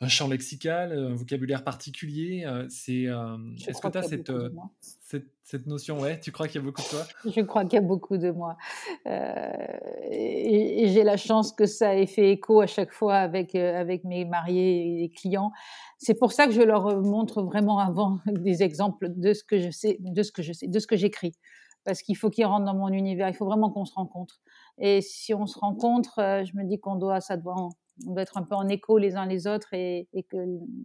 un champ lexical, un vocabulaire particulier. C'est, est-ce que tu as cette, cette, cette, notion? Ouais, tu crois qu'il y a beaucoup de toi?
Je crois qu'il y a beaucoup de moi. Euh, et, j'ai la chance que ça ait fait écho à chaque fois avec, avec mes mariés et les clients. C'est pour ça que je leur montre vraiment avant des exemples de ce que je sais, de ce que je sais, de ce que j'écris. Parce qu'il faut qu'ils rentrent dans mon univers. Il faut vraiment qu'on se rencontre. Et si on se rencontre, je me dis qu'on doit, ça doit on doit être un peu en écho les uns les autres et, que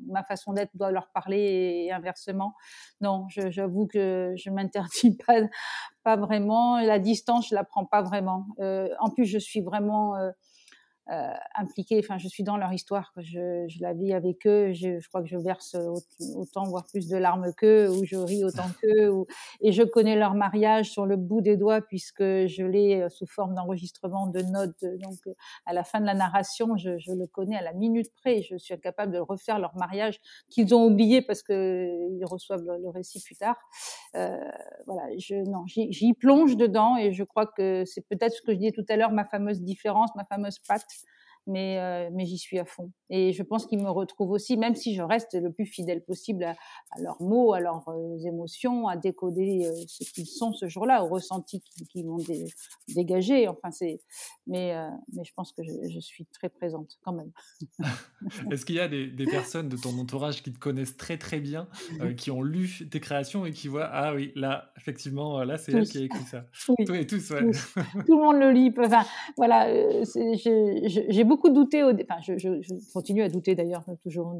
ma façon d'être doit leur parler et, inversement. Non, j'avoue que je m'interdis pas, pas vraiment. La distance, je la prends pas vraiment. Euh, en plus, je suis vraiment, euh, euh, impliquée. Enfin, je suis dans leur histoire. Je, je la vis avec eux. Je, je crois que je verse autant, voire plus de larmes qu'eux, ou je ris autant qu'eux. Ou... Et je connais leur mariage sur le bout des doigts puisque je l'ai euh, sous forme d'enregistrement de notes. Donc, à la fin de la narration, je, je, le connais à la minute près. Je suis capable de refaire leur mariage qu'ils ont oublié parce qu'ils reçoivent le, le, récit plus tard. Euh, voilà, je, non, j'y plonge dedans et je crois que c'est peut-être ce que je disais tout à l'heure, ma fameuse différence, ma fameuse patte mais, euh, mais j'y suis à fond. Et je pense qu'ils me retrouvent aussi, même si je reste le plus fidèle possible à, leurs mots, à leurs euh, émotions, à décoder euh, ce qu'ils sont ce jour-là, au ressenti qu'ils vont dé. Enfin, c'est, mais, mais je pense que je, je, suis très présente quand même.
Est-ce qu'il y a des, des, personnes de ton entourage qui te connaissent très très bien, qui ont lu tes créations et qui voient ah oui là effectivement là c'est elle qui a écrit ça. Oui. Tous et tous, ouais.
Tout le monde le lit. Enfin voilà, j'ai beaucoup beaucoup douté au enfin, je, je, je, continue à douter d'ailleurs, toujours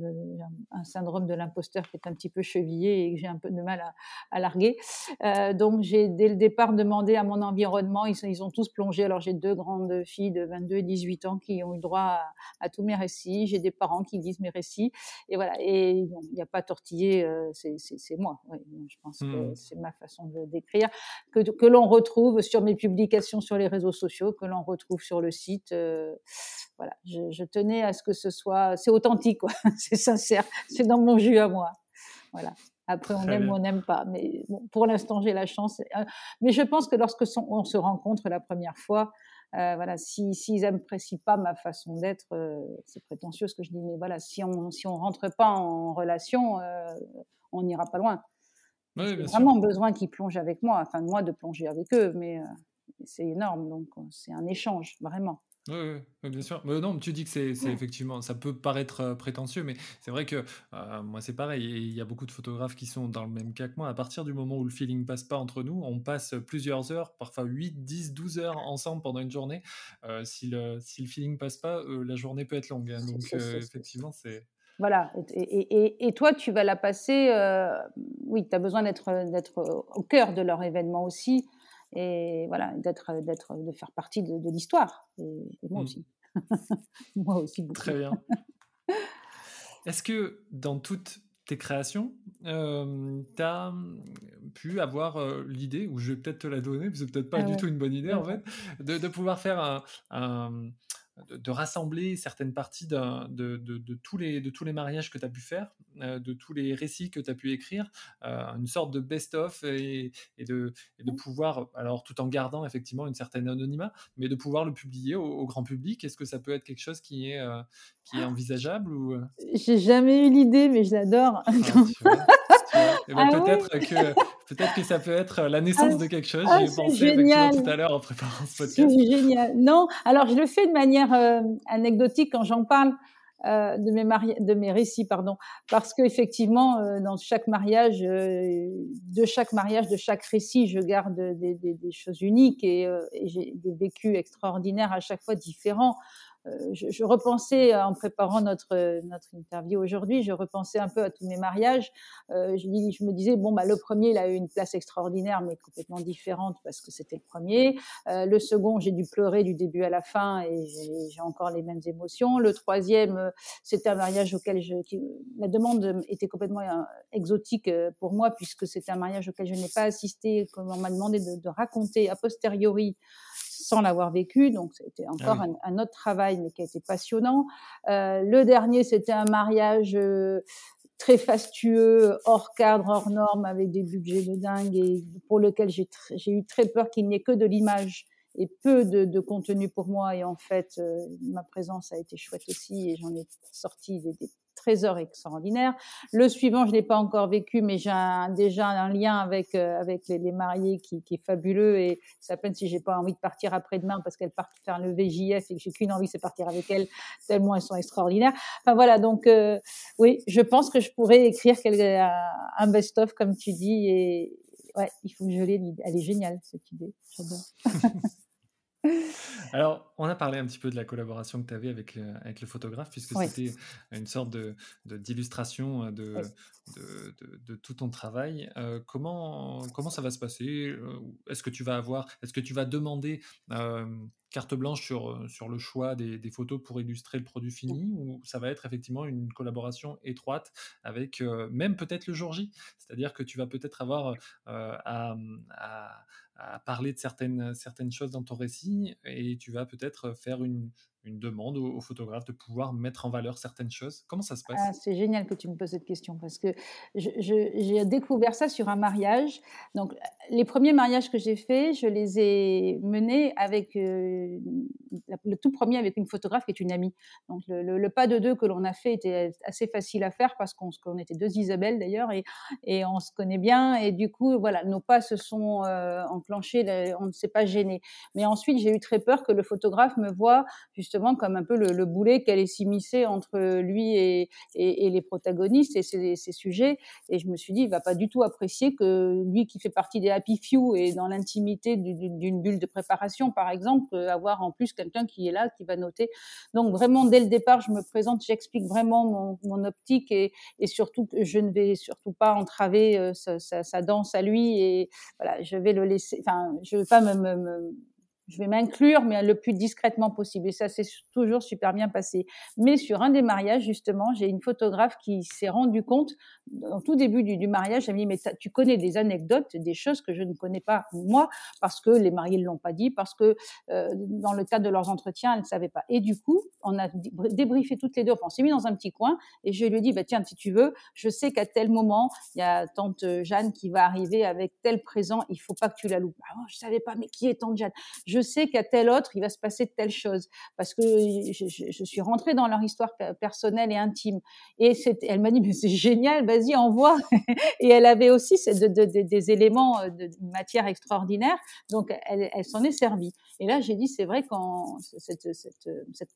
un syndrome de l'imposteur qui est un petit peu chevillé et que j'ai un peu de mal à, à larguer. Euh, donc j'ai dès le départ demandé à mon environnement, ils, ils ont tous plongé. Alors j'ai deux grandes filles de 22 et 18 ans qui ont eu droit à, à tous mes récits. J'ai des parents qui lisent mes récits. Et voilà. Et il n'y a pas tortillé, euh, c'est moi. Oui, je pense que mmh. c'est ma façon de décrire. Que, que l'on retrouve sur mes publications sur les réseaux sociaux, que l'on retrouve sur le site. Euh, voilà, je, je, tenais à ce que ce soit, c'est authentique, quoi. c'est sincère, c'est dans mon jus à moi. Voilà. Après, on Très aime bien. ou on n'aime pas. Mais bon, pour l'instant, j'ai la chance. Euh, mais je pense que lorsque son, on se rencontre la première fois, euh, voilà, s'ils si, n'apprécient pas ma façon d'être, euh, c'est prétentieux ce que je dis, mais voilà, si on si on rentre pas en relation, euh, on n'ira pas loin.
Oui,
J'ai vraiment sûr. besoin qu'ils plongent avec moi, enfin moi de plonger avec eux, mais c'est énorme, donc c'est un échange vraiment.
Oui, oui, bien sûr. Mais non, tu dis que c'est c'est effectivement, ça peut paraître euh, prétentieux, mais c'est vrai que euh, moi c'est pareil. Et il y a beaucoup de photographes qui sont dans le même cas que moi. À partir du moment où le feeling passe pas entre nous, on passe plusieurs heures, parfois 8, 10, 12 heures ensemble pendant une journée. Euh, si, le, si le feeling passe pas, la journée peut être longue. hein. donc effectivement, c'est.
Voilà. Et, et, toi, tu vas la passer. Oui, tu as besoin d'être au cœur de leur événement aussi et voilà, d'être, d'être, de faire partie de, de l'histoire. Et, et, moi mmh. aussi. moi aussi beaucoup.
Très bien. Est-ce que dans toutes tes créations, euh, tu as pu avoir euh, l'idée, ou je vais peut-être te la donner, parce que c'est peut-être pas ah du tout une bonne idée ouais. en fait, de, de pouvoir faire un, un de, de, rassembler certaines parties de, de, de, tous les, de tous les mariages que tu as pu faire, euh, de tous les récits que tu as pu écrire, euh, une sorte de best-of et, et, de, et de pouvoir, alors tout en gardant effectivement une certaine anonymat, mais de pouvoir le publier au, au grand public. Est-ce que ça peut être quelque chose qui est, euh, qui est envisageable ou...
J'ai jamais eu l'idée, mais je l'adore. Ah,
eh ben, ah, peut-être oui. que peut-être que ça peut être la naissance ah, de quelque chose. Ah, J'y ai pensé génial. tout à l'heure en préparant ce podcast.
C'est génial. Non, alors je le fais de manière euh, anecdotique quand j'en parle. Euh, de mes de mes récits pardon parce que effectivement euh, dans chaque mariage de chaque mariage de chaque récit je garde des, des, des choses uniques et, et j'ai des vécus extraordinaires à chaque fois différents je, je, repensais en préparant notre notre interview aujourd'hui, je repensais un peu à tous mes mariages. Euh, je, je, me disais bon bah le premier il a eu une place extraordinaire mais complètement différente parce que c'était le premier. Euh, le second j'ai dû pleurer du début à la fin et j'ai encore les mêmes émotions. Le troisième euh, c'était un mariage auquel je, qui, la demande était complètement euh, exotique pour moi puisque c'était un mariage auquel je n'ai pas assisté, comme on m'a demandé de, de raconter a posteriori sans l'avoir vécu. Donc, c'était encore ah oui. un, un, autre travail, mais qui a été passionnant. Euh, le dernier, c'était un mariage euh, très fastueux, hors cadre, hors norme, avec des budgets de dingue et pour lequel j'ai eu très peur qu'il n'y ait que de l'image et peu de, de, contenu pour moi. Et en fait, euh, ma présence a été chouette aussi et j'en ai sorti des, des, trésor extraordinaire. Le suivant, je l'ai pas encore vécu, mais j'ai déjà un lien avec euh, les, mariés qui, est fabuleux et c'est à peine si j'ai pas envie de partir après-demain parce qu'elles partent faire le VJF et que j'ai qu'une envie, c'est partir avec elles tellement elles sont extraordinaires. Enfin voilà, donc euh, oui, je pense que je pourrais écrire quelque, un best-of comme tu dis et ouais, il faut que je l'ai. Elle est géniale cette idée, j'adore.
Alors, on a parlé un petit peu de la collaboration que tu avais avec, le, avec le photographe, puisque c'était une sorte de, d'illustration de, de, de, tout ton travail. Euh, comment, comment ça va se passer euh, Est-ce que tu vas avoir, est-ce que tu vas demander euh, carte blanche sur, sur le choix des, des, photos pour illustrer le produit fini, ou ça va être effectivement une collaboration étroite avec même peut-être le jour J? C'est-à-dire que tu vas peut-être avoir à, à à parler de certaines, certaines choses dans ton récit et tu vas peut-être faire une, une demande au, photographe de pouvoir mettre en valeur certaines choses Comment ça se passe?
Ah, C'est génial que tu me poses cette question parce que j'ai découvert ça sur un mariage. Donc, les premiers mariages que j'ai faits, je les ai menés avec euh, le tout premier avec une photographe qui est une amie. Donc, le, pas de deux que l'on a fait était assez facile à faire parce qu'on était deux Isabelle d'ailleurs et, on se connaît bien. Et du coup, voilà, nos pas se sont euh, enclenchés, on ne s'est pas gêné. Mais ensuite, j'ai eu très peur que le photographe me voit justement comme un peu le, boulet qu'elle est s'immiscer entre lui et, les protagonistes et ses, sujets. Et je me suis dit, il va pas du tout apprécier que lui qui fait partie des happy few et dans l'intimité d'une bulle de préparation, par exemple, avoir en plus quelqu'un qui est là, qui va noter. Donc vraiment, dès le départ, je me présente, j'explique vraiment mon, optique et, surtout que je ne vais surtout pas entraver euh, sa, danse à lui et voilà, je vais le laisser, enfin, je vais pas me je vais m'inclure, mais le plus discrètement possible. Et ça s'est toujours super bien passé. Mais sur un des mariages, justement, j'ai une photographe qui s'est rendue compte, au tout début du, mariage, elle m'a dit, mais tu connais des anecdotes, des choses que je ne connais pas, moi, parce que les mariés ne l'ont pas dit, parce que euh, dans le cadre de leurs entretiens, elle ne savait pas. Et du coup, on a débriefé toutes les deux, on s'est mis dans un petit coin, et je lui ai dit, bah, tiens, si tu veux, je sais qu'à tel moment, il y a tante Jeanne qui va arriver avec tel présent, il faut pas que tu la loupes. Ah, je savais pas, mais qui est tante Jeanne? je sais qu'à tel autre, il va se passer telle chose. Parce que je, suis rentrée dans leur histoire personnelle et intime. Et elle m'a dit, mais c'est génial, vas-y, envoie. et elle avait aussi des éléments euh, de matière extraordinaire. Donc, elle, s'en est servie. Et là, j'ai dit, c'est vrai qu'en cette,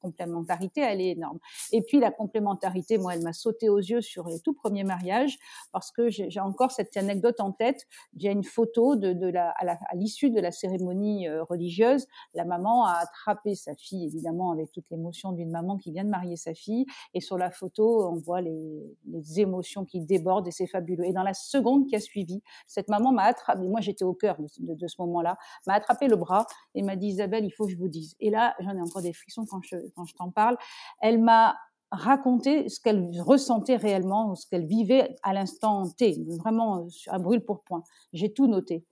complémentarité, elle est énorme. Et puis, la complémentarité, moi, elle m'a sauté aux yeux sur les tout premiers mariages parce que j'ai encore cette anecdote en tête. J'ai une photo de, la, à l'issue de la cérémonie euh, la maman a attrapé sa fille, évidemment, avec toute l'émotion d'une maman qui vient de marier sa fille. Et sur la photo, on voit les, émotions qui débordent et c'est fabuleux. Et dans la seconde qui a suivi, cette maman m'a attrapé, moi j'étais au cœur de, ce moment-là, m'a attrapé le bras et m'a dit Isabelle, il faut que je vous dise. Et là, j'en ai encore des frissons quand je, quand je t'en parle. Elle m'a raconter ce qu'elle ressentait réellement, ce qu'elle vivait à l'instant T, vraiment à brûle pour point. J'ai tout noté.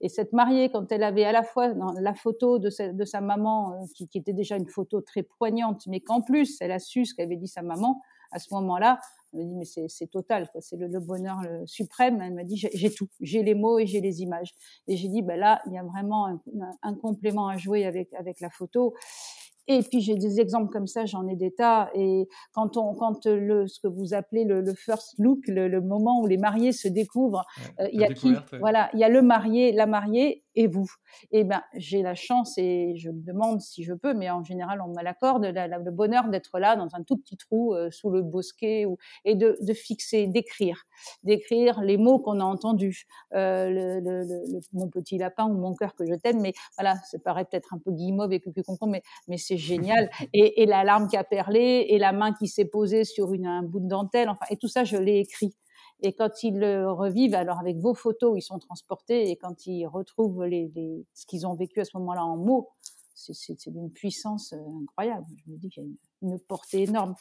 Et cette mariée, quand elle avait à la fois la photo de sa, maman, euh, qui, était déjà une photo très poignante, mais qu'en plus elle a su ce qu'avait dit sa maman, à ce moment-là, elle me dit mais c'est total, c'est le, bonheur suprême. Elle m'a dit j'ai tout, j'ai les mots et j'ai les images. Et j'ai dit ben là il y a vraiment un, complément à jouer avec la photo. Et puis j'ai des exemples comme ça, j'en ai des tas. Et quand on, quand le, ce que vous appelez le, le first look, le, le, moment où les mariés se découvrent, euh, il y a qui, voilà, il y a le marié, la mariée et vous. Eh ben, j'ai la chance et je me demande si je peux, mais en général, on me l'accorde, le bonheur d'être là dans un tout petit trou euh, sous le bosquet ou, et de, de fixer, d'écrire, d'écrire les mots qu'on a entendus, euh, le, le, mon petit lapin ou mon cœur que je t'aime, mais voilà, ça paraît peut-être un peu guimauve et comprend, mais, mais c'est génial. Et, et la larme qui a perlé et la main qui s'est posée sur une, un bout de dentelle, enfin, et tout ça, je l'ai écrit. Et quand ils le revivent, alors avec vos photos, ils sont transportés. Et quand ils retrouvent les, les, ce qu'ils ont vécu à ce moment-là en mots, c'est d'une puissance euh, incroyable. Je me dis qu'il y a une, portée énorme.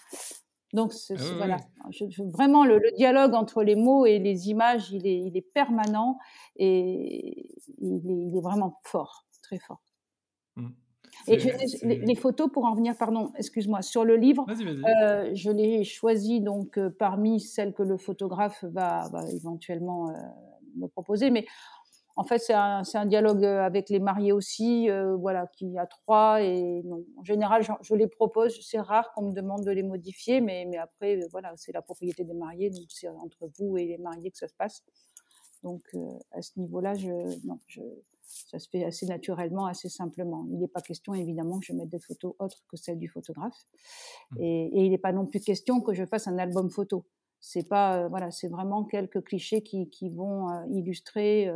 Donc ah voilà, Je, vraiment le, dialogue entre les mots et les images, il est, il est permanent et il est, il est, vraiment fort, très fort. Mmh. Et les, photos, pour en venir, pardon, excuse-moi, sur le livre, euh, je l'ai choisi donc euh, parmi celles que le photographe va, éventuellement euh, me proposer. Mais en fait, c'est un, un, dialogue avec les mariés aussi, voilà, qui a trois. Et en général, je, les propose. C'est rare qu'on me demande de les modifier, mais, mais après, voilà, c'est la propriété des mariés, donc c'est entre vous et les mariés que ça se passe. Donc, à ce niveau-là, je, non, je, ça se fait assez naturellement, assez simplement. Il n'est pas question, évidemment, que je mette des photos autres que celles du photographe. Mmh. Et, il n'est pas non plus question que je fasse un album photo. C'est pas voilà, c'est vraiment quelques clichés qui, qui vont illustrer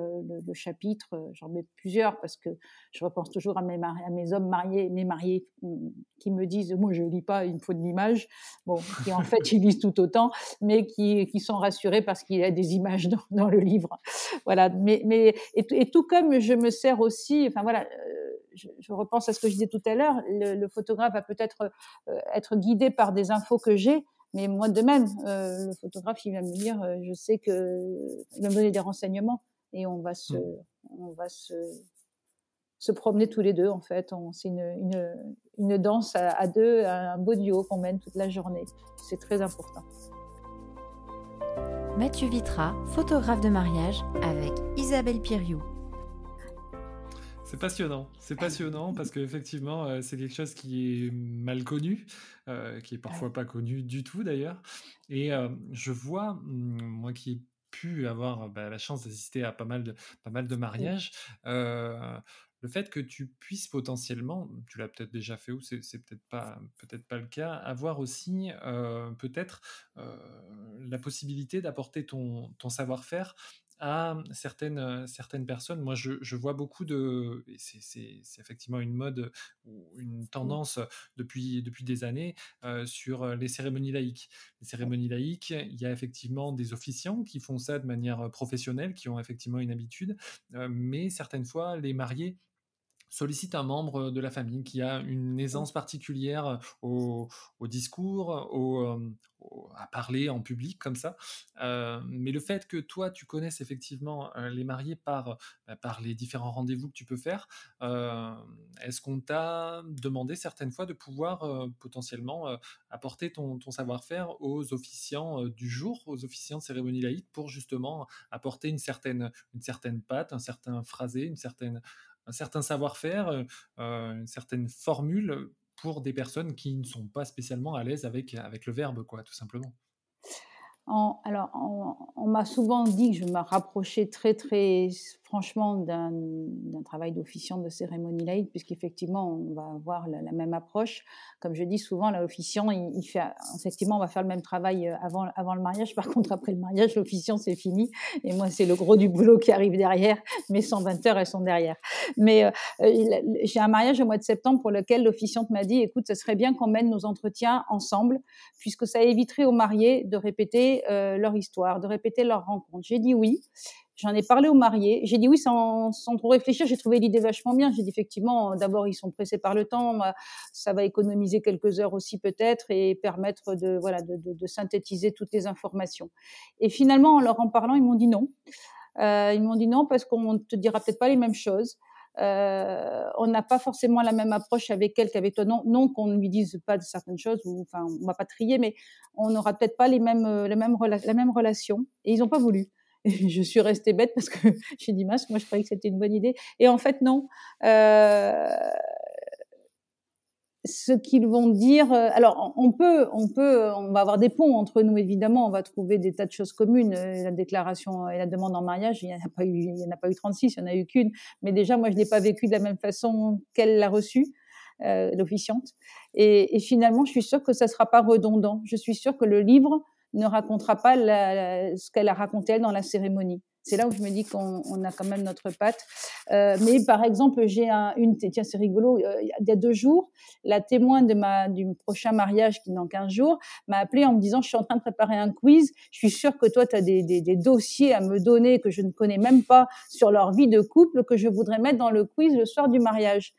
le, chapitre. J'en mets plusieurs parce que je repense toujours à mes, hommes mariés, mes mariés mmh, qui me disent moi je lis pas, il me faut de l'image. Bon, qui en fait ils lisent tout autant, mais qui, qui sont rassurés parce qu'il y a des images dans, le livre. Voilà, mais mais et, tout comme je me sers aussi, enfin voilà. Je, repense à ce que je disais tout à l'heure, le, photographe va peut-être être guidé par des infos que j'ai, mais moi, de même, euh, le photographe, il va me dire, euh, je sais que, il va me donner des renseignements et on va se, mmh. on va se, se promener tous les deux, en fait. C'est une, une, une, danse à, deux, un beau duo qu'on mène toute la journée. C'est très important.
Mathieu Vitra, photographe de mariage avec Isabelle Piriou.
C'est passionnant, c'est passionnant parce qu'effectivement, euh, c'est quelque chose qui est mal connu, euh, qui est parfois pas connu du tout d'ailleurs. Et euh, je vois, mmh, moi qui ai pu avoir bah, la chance d'assister à pas mal de, pas mal de mariages, le fait que tu puisses potentiellement, tu l'as peut-être déjà fait ou c'est, peut-être pas, peut-être pas le cas, avoir aussi peut-être la possibilité d'apporter ton, ton savoir-faire à certaines, certaines personnes. Moi, je, vois beaucoup de... C'est effectivement une mode ou une mmh. tendance depuis, depuis des années sur les cérémonies laïques. Les cérémonies laïques, il y a effectivement des officiants qui font ça de manière professionnelle, qui ont effectivement une habitude, mais certaines fois, les mariés sollicite un membre de la famille qui a une aisance particulière au, discours, à parler en public comme ça. mais le fait que toi, tu connaisses effectivement les mariés par, bah, par les différents rendez-vous que tu peux faire, est-ce qu'on t'a demandé certaines fois de pouvoir potentiellement apporter ton, ton savoir-faire aux officiants du jour, aux officiants de cérémonie laïque, pour justement apporter une certaine, une certaine patte, un certain phrasé, une certaine un certain savoir-faire, euh, euh, une certaine formule pour des personnes qui ne sont pas spécialement à l'aise avec, avec le verbe, quoi, tout simplement
alors, on, m'a souvent dit que je me rapprochais très, très franchement d'un travail d'officiant de cérémonie laïque, puisqu'effectivement, on va avoir la, même approche. Comme je dis souvent, l'officiant, effectivement, on va faire le même travail euh, avant, avant le mariage. Par contre, après le mariage, l'officiant, c'est fini. Et moi, c'est le gros du boulot qui arrive derrière. Mes 120 heures, elles sont derrière. Mais euh, euh, j'ai un mariage au mois de septembre pour lequel l'officiante m'a dit, écoute, ce serait bien qu'on mène nos entretiens ensemble, puisque ça éviterait aux mariés de répéter euh, leur histoire, de répéter leur rencontre. J'ai dit oui. J'en ai parlé aux mariés. J'ai dit oui sans, trop réfléchir. J'ai trouvé l'idée vachement bien. J'ai dit effectivement, d'abord ils sont pressés par le temps. Ça va économiser quelques heures aussi peut-être et permettre de voilà de, synthétiser toutes les informations. Et finalement, en leur en parlant, ils m'ont dit non. Euh, ils m'ont dit non parce qu'on ne te dira peut-être pas les mêmes choses. Euh, on n'a pas forcément la même approche avec elle qu'avec toi. Non, non qu'on ne lui dise pas de certaines choses, ou enfin, on va pas trier, mais on n'aura peut-être pas les mêmes, euh, la même, la même relation. Et ils n'ont pas voulu. Je suis restée bête parce que j'ai dit mince, moi je croyais que c'était une bonne idée. Et en fait non. Euh, ce qu'ils vont dire. Euh, alors, on peut, on peut, on va avoir des ponts entre nous, évidemment. On va trouver des tas de choses communes. Euh, la déclaration et la demande en mariage, il n'y en a pas eu, il en a pas eu 36, il n'y en a eu qu'une. Mais déjà, moi, je l'ai pas vécu de la même façon qu'elle l'a reçu, euh, l'officiante. Et, finalement, je suis sûre que ça sera pas redondant. Je suis sûre que le livre ne racontera pas ce qu'elle a raconté elle dans la cérémonie. C'est là où je me dis qu'on a quand même notre patte. Euh, mais par exemple, j'ai un, une, tiens, c'est rigolo, euh, il y a deux jours, la témoin de ma, du prochain mariage qui est dans 15 jours m'a appelé en me disant, je suis en train de préparer un quiz, je suis sûre que toi, tu as des, des, dossiers à me donner que je ne connais même pas sur leur vie de couple que je voudrais mettre dans le quiz le soir du mariage.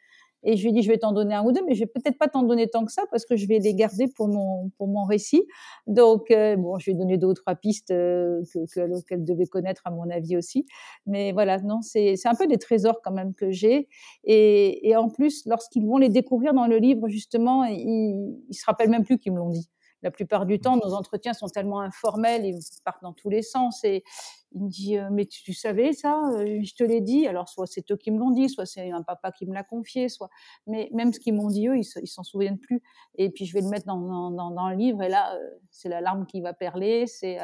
Et je lui ai dit, je vais t'en donner un ou deux, mais je vais peut-être pas t'en donner tant que ça parce que je vais les garder pour mon pour mon récit. Donc euh, bon, je lui ai donné deux ou trois pistes euh, que qu'elle devait connaître à mon avis aussi. Mais voilà, non, c'est c'est un peu des trésors quand même que j'ai. Et, et en plus, lorsqu'ils vont les découvrir dans le livre, justement, ils, ils se rappellent même plus qu'ils me l'ont dit. La plupart du temps, nos entretiens sont tellement informels, ils partent dans tous les sens. Et il me dit, euh, mais tu, savais ça euh, Je te l'ai dit. Alors, soit c'est eux qui me l'ont dit, soit c'est un papa qui me l'a confié, soit. Mais même ce qu'ils m'ont dit eux, ils, s'en souviennent plus. Et puis je vais le mettre dans, dans, dans le livre, et là, euh, c'est la larme qui va perler, c'est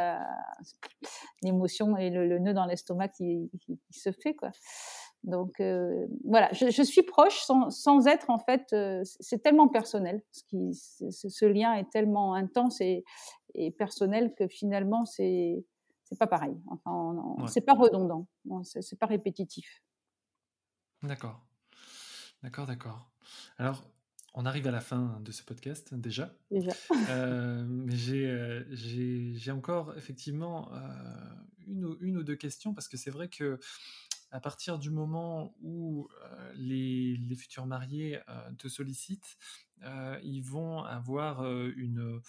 l'émotion et le, nœud dans l'estomac qui, qui, qui, se fait, quoi. Donc euh, voilà, je, je, suis proche sans, sans être en fait, euh, c'est tellement personnel, ce, qui, ce, ce, lien est tellement intense et, et personnel que finalement c'est c'est pas pareil. Enfin, c'est pas redondant, c'est pas répétitif.
D'accord, d'accord, d'accord. Alors, on arrive à la fin de ce podcast déjà.
Déjà.
Euh, mais j'ai encore effectivement euh, une, ou, une ou deux questions parce que c'est vrai que à partir du moment où les, les, futurs mariés te sollicitent, ils vont avoir une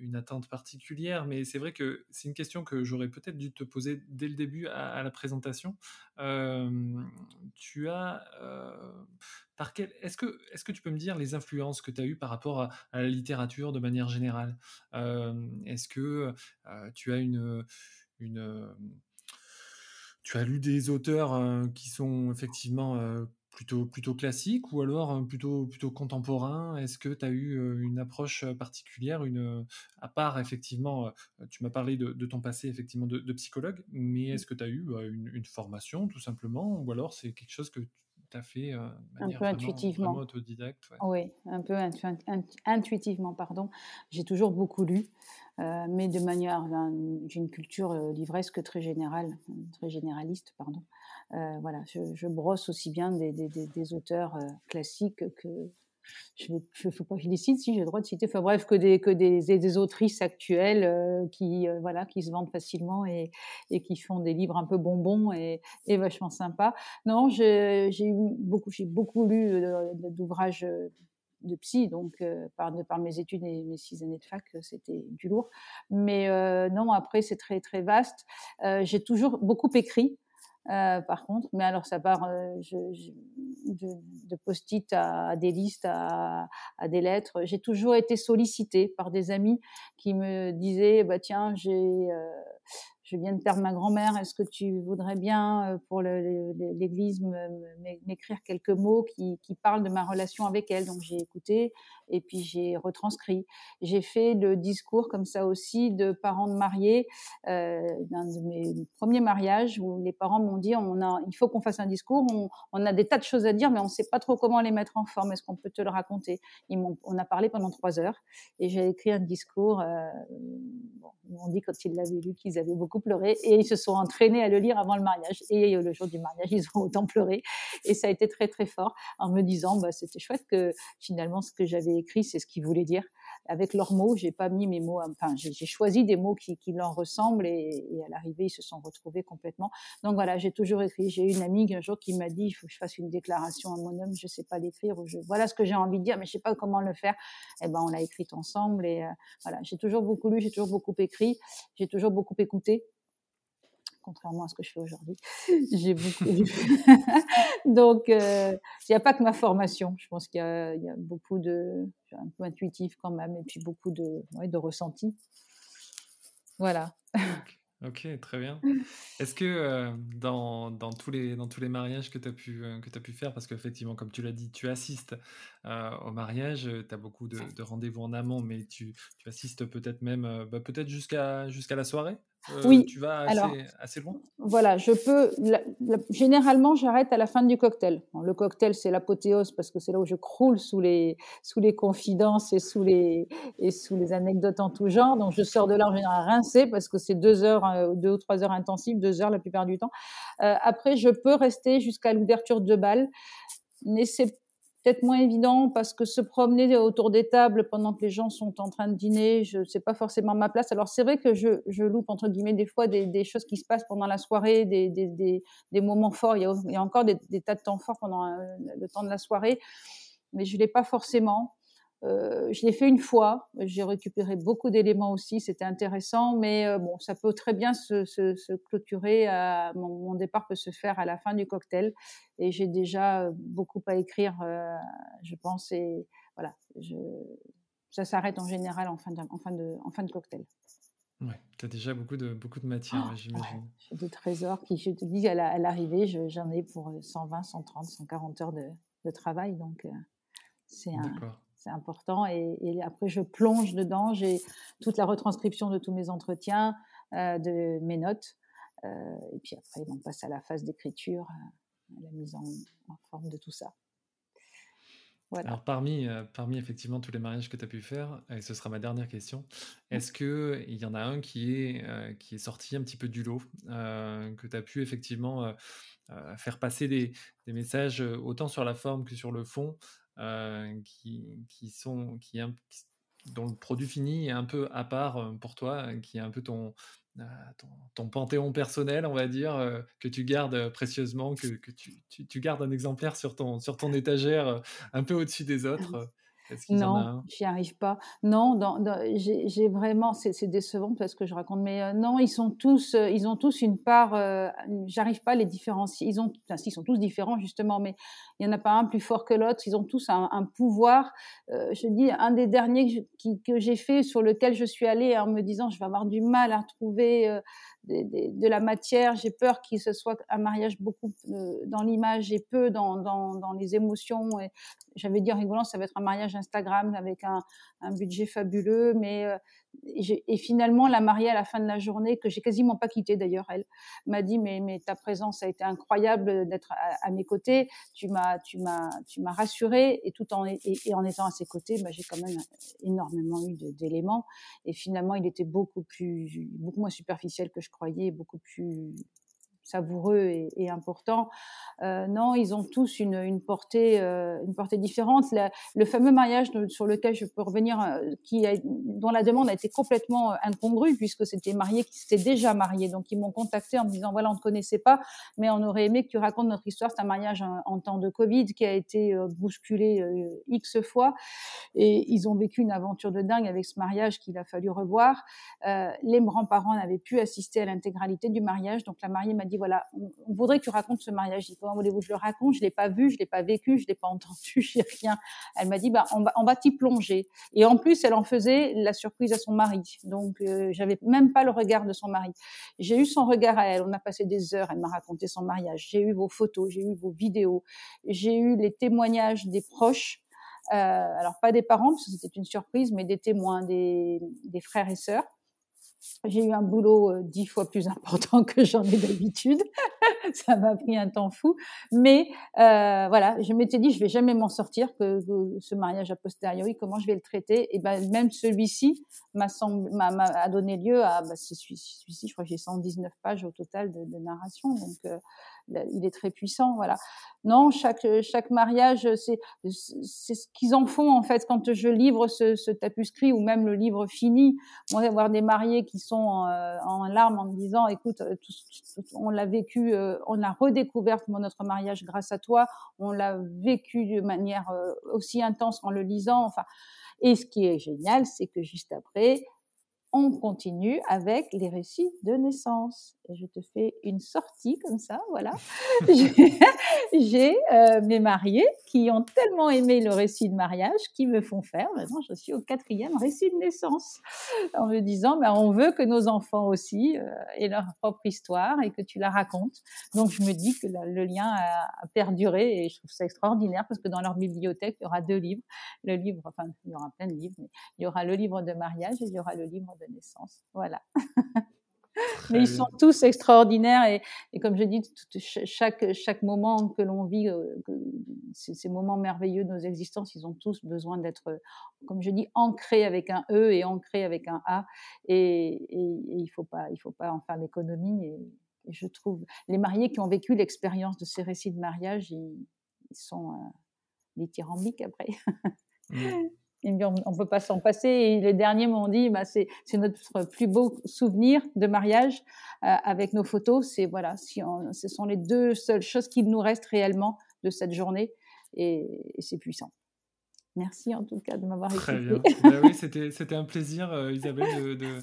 une attente particulière, mais c'est vrai que c'est une question que j'aurais peut-être dû te poser dès le début à, la présentation. tu as par quel est-ce que est-ce que tu peux me dire les influences que tu as eues par rapport à, la littérature de manière générale? Est-ce que tu as une une tu as lu des auteurs qui sont effectivement plutôt, plutôt classique ou alors plutôt, plutôt contemporain Est-ce que tu as eu une approche particulière, une, à part effectivement, tu m'as parlé de, ton passé effectivement de, psychologue, mais mmh. est-ce que tu as eu bah, une, formation tout simplement ou alors c'est quelque chose que tu as fait de
manière un peu intuitivement.
autodidacte
Oui, un peu intuitivement, pardon. J'ai toujours beaucoup lu. Mais de manière, j'ai une culture livresque très générale, très généraliste, pardon. Euh, voilà, je, brosse aussi bien des, auteurs euh, classiques que je ne faut pas que je les cite, si j'ai le droit de citer, enfin bref, que des, que des, autrices actuelles euh, qui, voilà, qui se vendent facilement et, et, qui font des livres un peu bonbons et, et vachement sympas. Non, j'ai beaucoup, j'ai beaucoup lu d'ouvrages de psy, donc par, par mes études et mes six années de fac, c'était du lourd. Mais non, après, c'est très, très vaste. j'ai toujours beaucoup écrit. Euh, par contre. Mais alors, ça part euh, de, post-it à, des listes, à, des lettres. J'ai toujours été sollicitée par des amis qui me disaient bah, Tiens, j'ai. Euh, je viens de perdre ma grand-mère, est-ce que tu voudrais bien, euh, pour l'Église, m'écrire quelques mots qui, parlent de ma relation avec elle? Donc j'ai écouté et puis j'ai retranscrit. J'ai fait le discours comme ça aussi de parents de mariés, euh, d'un de mes premiers mariages où les parents m'ont dit on a, il faut qu'on fasse un discours, on, a des tas de choses à dire mais on ne sait pas trop comment les mettre en forme, est-ce qu'on peut te le raconter? On a parlé pendant trois heures et j'ai écrit un discours. Euh, ils m'ont dit quand ils l'avaient lu qu'ils avaient beaucoup et ils se sont entraînés à le lire avant le mariage. Et le jour du mariage, ils ont autant pleuré. Et ça a été très très fort en me disant, bah, c'était chouette que finalement ce que j'avais écrit, c'est ce qu'ils voulaient dire avec leurs mots. J'ai pas mis mes mots, enfin, j'ai choisi des mots qui, qui leur ressemblent et, à l'arrivée, ils se sont retrouvés complètement. Donc voilà, j'ai toujours écrit. J'ai une amie un jour qui m'a dit, il faut que je fasse une déclaration à mon homme, je sais pas l'écrire, ou je, voilà ce que j'ai envie de dire, mais je sais pas comment le faire. Et eh ben, on l'a écrite ensemble et euh, voilà, j'ai toujours beaucoup lu, j'ai toujours beaucoup écrit, j'ai toujours beaucoup écouté contrairement à ce que je fais aujourd'hui. J'ai beaucoup. Donc, euh, il n'y a pas que ma formation. Je pense qu'il y, a beaucoup de. Un peu intuitif quand même, et puis beaucoup de, ouais, de ressenti. Voilà.
Ok, très bien. Est-ce que euh, dans, dans, tous les, dans tous les mariages que tu as, pu, euh, que as pu faire, parce qu'effectivement, comme tu l'as dit, tu assistes au mariage, tu as beaucoup de, rendez-vous en amont, mais tu, tu assistes peut-être même bah, peut-être jusqu'à jusqu'à la soirée?
Euh, oui.
Tu vas assez, alors, assez, loin?
Voilà, je peux. généralement, j'arrête à la fin du cocktail. le cocktail, c'est l'apothéose parce que c'est là où je croule sous les, sous les confidences et sous les, et sous les anecdotes en tout genre. Donc, je sors de là en général rincée parce que c'est deux heures, euh, deux ou trois heures intensives, deux heures la plupart du temps. Euh, après, je peux rester jusqu'à l'ouverture de bal mais c'est peut-être moins évident parce que se promener autour des tables pendant que les gens sont en train de dîner, je sais pas forcément ma place. Alors c'est vrai que je, je, loupe entre guillemets des fois des, des, choses qui se passent pendant la soirée, des, des, des moments forts. Il y a, il y a encore des, tas de temps forts pendant euh, le temps de la soirée, mais je l'ai pas forcément. Euh, je l'ai fait une fois, j'ai récupéré beaucoup d'éléments aussi, c'était intéressant, mais euh, bon, ça peut très bien se, se, se clôturer. À, mon, mon, départ peut se faire à la fin du cocktail, et j'ai déjà euh, beaucoup à écrire, euh, je pense, et voilà, je, ça s'arrête en général en fin de, en fin de, en fin de cocktail.
Ouais, tu as déjà beaucoup de, beaucoup de matière, oh, j'imagine.
j'ai des trésors qui, je te dis, à l'arrivée, j'en ai pour 120, 130, 140 heures de, de travail, donc c'est un c'est important. Et, après, je plonge dedans. J'ai toute la retranscription de tous mes entretiens, euh, de mes notes. Euh, et puis après, on passe à la phase d'écriture, euh, à la mise en, forme de tout ça.
Alors parmi, euh, parmi effectivement tous les mariages que tu as pu faire, et ce sera ma dernière question, mmh. est-ce qu'il y en a un qui est, euh, qui est sorti un petit peu du lot, euh, que tu as pu effectivement faire passer des, des, messages autant sur la forme que sur le fond, qui, qui, sont, qui, dont le produit fini est un peu à part pour toi, qui est un peu ton, ton, panthéon personnel, on va dire, euh, que tu gardes euh, précieusement, que, tu, gardes un exemplaire sur ton, sur ton étagère euh, un peu au-dessus des autres
non, j'y arrive pas. Non, j'ai vraiment, c'est décevant parce que je raconte, mais euh, non, ils sont tous, euh, ils ont tous une part. Euh, j'arrive pas à les différencier. Ils ont, enfin, ils sont tous différents justement, mais il y en a pas un plus fort que l'autre. Ils ont tous un, pouvoir. je dis un des derniers que j'ai fait sur lequel je suis allée en me disant, je vais avoir du mal à trouver de, la matière. J'ai peur qu'il se soit un mariage beaucoup dans l'image et peu dans, les émotions. J'avais dit en rigolant, ça va être un mariage Instagram avec un, un budget fabuleux, mais et, finalement la mariée à la fin de la journée que j'ai quasiment pas quittée d'ailleurs, elle m'a dit mais ta présence a été incroyable d'être à, mes côtés, tu m'as tu m'as tu m'as rassurée et tout en en étant à ses côtés, bah, j'ai quand même énormément eu d'éléments. Et finalement il était beaucoup plus beaucoup moins superficiel que je croyais, beaucoup plus savoureux et, important. Euh, non, ils ont tous une, portée, euh, une portée différente. le fameux mariage sur lequel je peux revenir, euh, dont la demande a été complètement incongrue puisque c'était marié qui s'étaient déjà mariés. Donc ils m'ont contacté en me disant voilà on ne connaissait pas, mais on aurait aimé que tu racontes notre histoire. C'est un mariage en, temps de Covid qui a été bousculé x fois et ils ont vécu une aventure de dingue avec ce mariage qu'il a fallu revoir. les grands-parents n'avaient pu assister à l'intégralité du mariage, donc la mariée m'a dit voilà, on, voudrait que tu racontes ce mariage. comment voulez-vous que je le raconte Je l'ai pas vu, je l'ai pas vécu, je l'ai pas entendu, j'ai rien. Elle m'a dit, bah, on va, on t'y plonger. Et en plus, elle en faisait la surprise à son mari. Donc, euh, j'avais même pas le regard de son mari. J'ai eu son regard à elle. On a passé des heures. Elle m'a raconté son mariage. J'ai eu vos photos, j'ai eu vos vidéos, j'ai eu les témoignages des proches. Euh, alors pas des parents parce que c'était une surprise, mais des témoins, des, des frères et sœurs j'ai eu un boulot euh, dix fois plus important que j'en ai d'habitude. ça m'a pris un temps fou. Mais euh, voilà, je m'étais dit, je vais jamais m'en sortir, que, ce mariage a posteriori, comment je vais le traiter. Et ben même celui-ci m'a a donné lieu à, bah, celui-ci, je crois que j'ai 119 pages au total de, narration. Donc euh, il est très puissant, voilà. Non, chaque chaque mariage, c'est c'est ce qu'ils en font en fait quand je livre ce, ce tapuscrit ou même le livre fini. Moi, avoir des mariés qui sont en, euh, larmes en me disant, écoute, euh, on l'a vécu, euh, on a redécouvert notre mariage grâce à toi, on l'a vécu de manière aussi intense en le lisant, enfin. Et ce qui est génial, c'est que juste après, on continue avec les récits de naissance. Et je te fais une sortie comme ça, voilà. J'ai euh, mes mariés qui ont tellement aimé le récit de mariage qui me font faire, maintenant je suis au quatrième récit de naissance, en me disant, ben, on veut que nos enfants aussi euh, aient leur propre histoire et que tu la racontes. Donc je me dis que le lien a, perduré et je trouve ça extraordinaire parce que dans leur bibliothèque, il y aura deux livres. Le livre, enfin, il y aura plein de livres, mais il y aura le livre de mariage et il y aura le livre de naissance. Voilà. Mais ils sont tous extraordinaires et, et comme je dis, chaque, chaque moment que l'on vit, euh, ces, moments merveilleux de nos existences, ils ont tous besoin d'être, comme je dis, ancrés avec un E et ancrés avec un A. Et, il ne faut, pas, il faut pas en faire l'économie. Et, je trouve, les mariés qui ont vécu l'expérience de ces récits de mariage, ils, sont euh, dithyrambiques après. Mmh on ne peut pas s'en passer. Et les derniers m'ont dit, bah, c'est notre plus beau souvenir de mariage euh, avec nos photos. C'est voilà, si ce sont les deux seules choses qui nous restent réellement de cette journée, et, c'est puissant. Merci en tout cas de m'avoir écouté. Très bien.
Oui, c'était un plaisir, euh, Isabelle, de,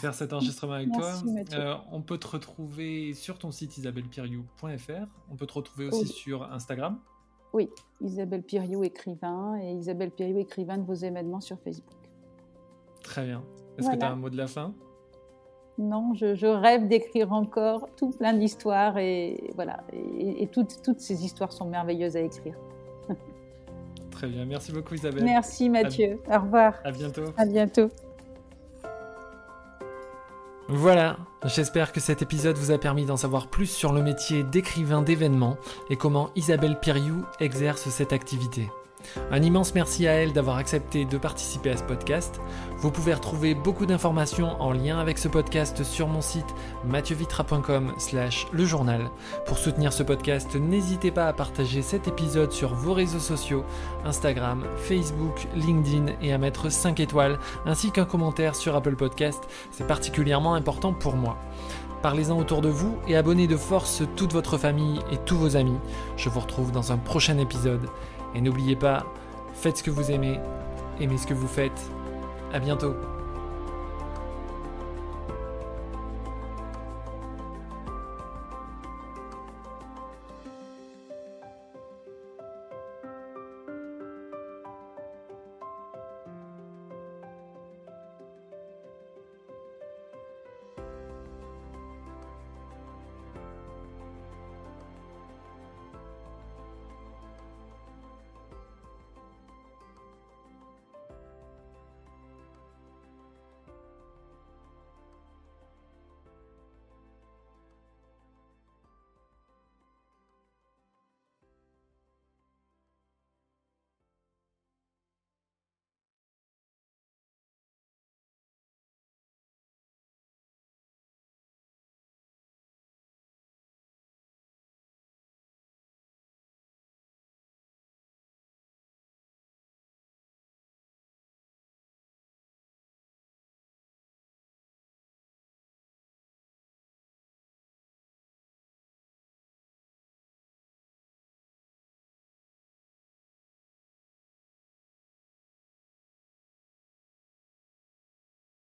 faire cet enregistrement avec toi. Euh, on peut te retrouver sur ton site isabellepiriou.fr. On peut te retrouver aussi sur Instagram.
Oui, Isabelle Piriou, écrivain, et Isabelle Piriou, écrivain de vos événements sur Facebook.
Très bien. Est-ce que tu as un mot de la fin?
Non, je, rêve d'écrire encore tout plein d'histoires et voilà. Et, toutes, toutes ces histoires sont merveilleuses à écrire.
Très bien, merci beaucoup Isabelle.
Merci Mathieu. Au revoir.
À bientôt.
À bientôt.
Voilà, j'espère que cet épisode vous a permis d'en savoir plus sur le métier d'écrivain d'événements et comment Isabelle Piriou exerce cette activité. Un immense merci à elle d'avoir accepté de participer à ce podcast. Vous pouvez retrouver beaucoup d'informations en lien avec ce podcast sur mon site mathieuVitra.com slash le journal. Pour soutenir ce podcast, n'hésitez pas à partager cet épisode sur vos réseaux sociaux, Instagram, Facebook, LinkedIn et à mettre 5 étoiles ainsi qu'un commentaire sur Apple Podcast. C'est particulièrement important pour moi. Parlez-en autour de vous et abonnez de force toute votre famille et tous vos amis. Je vous retrouve dans un prochain épisode. Et n'oubliez pas, faites ce que vous aimez, aimez ce que vous faites. À bientôt.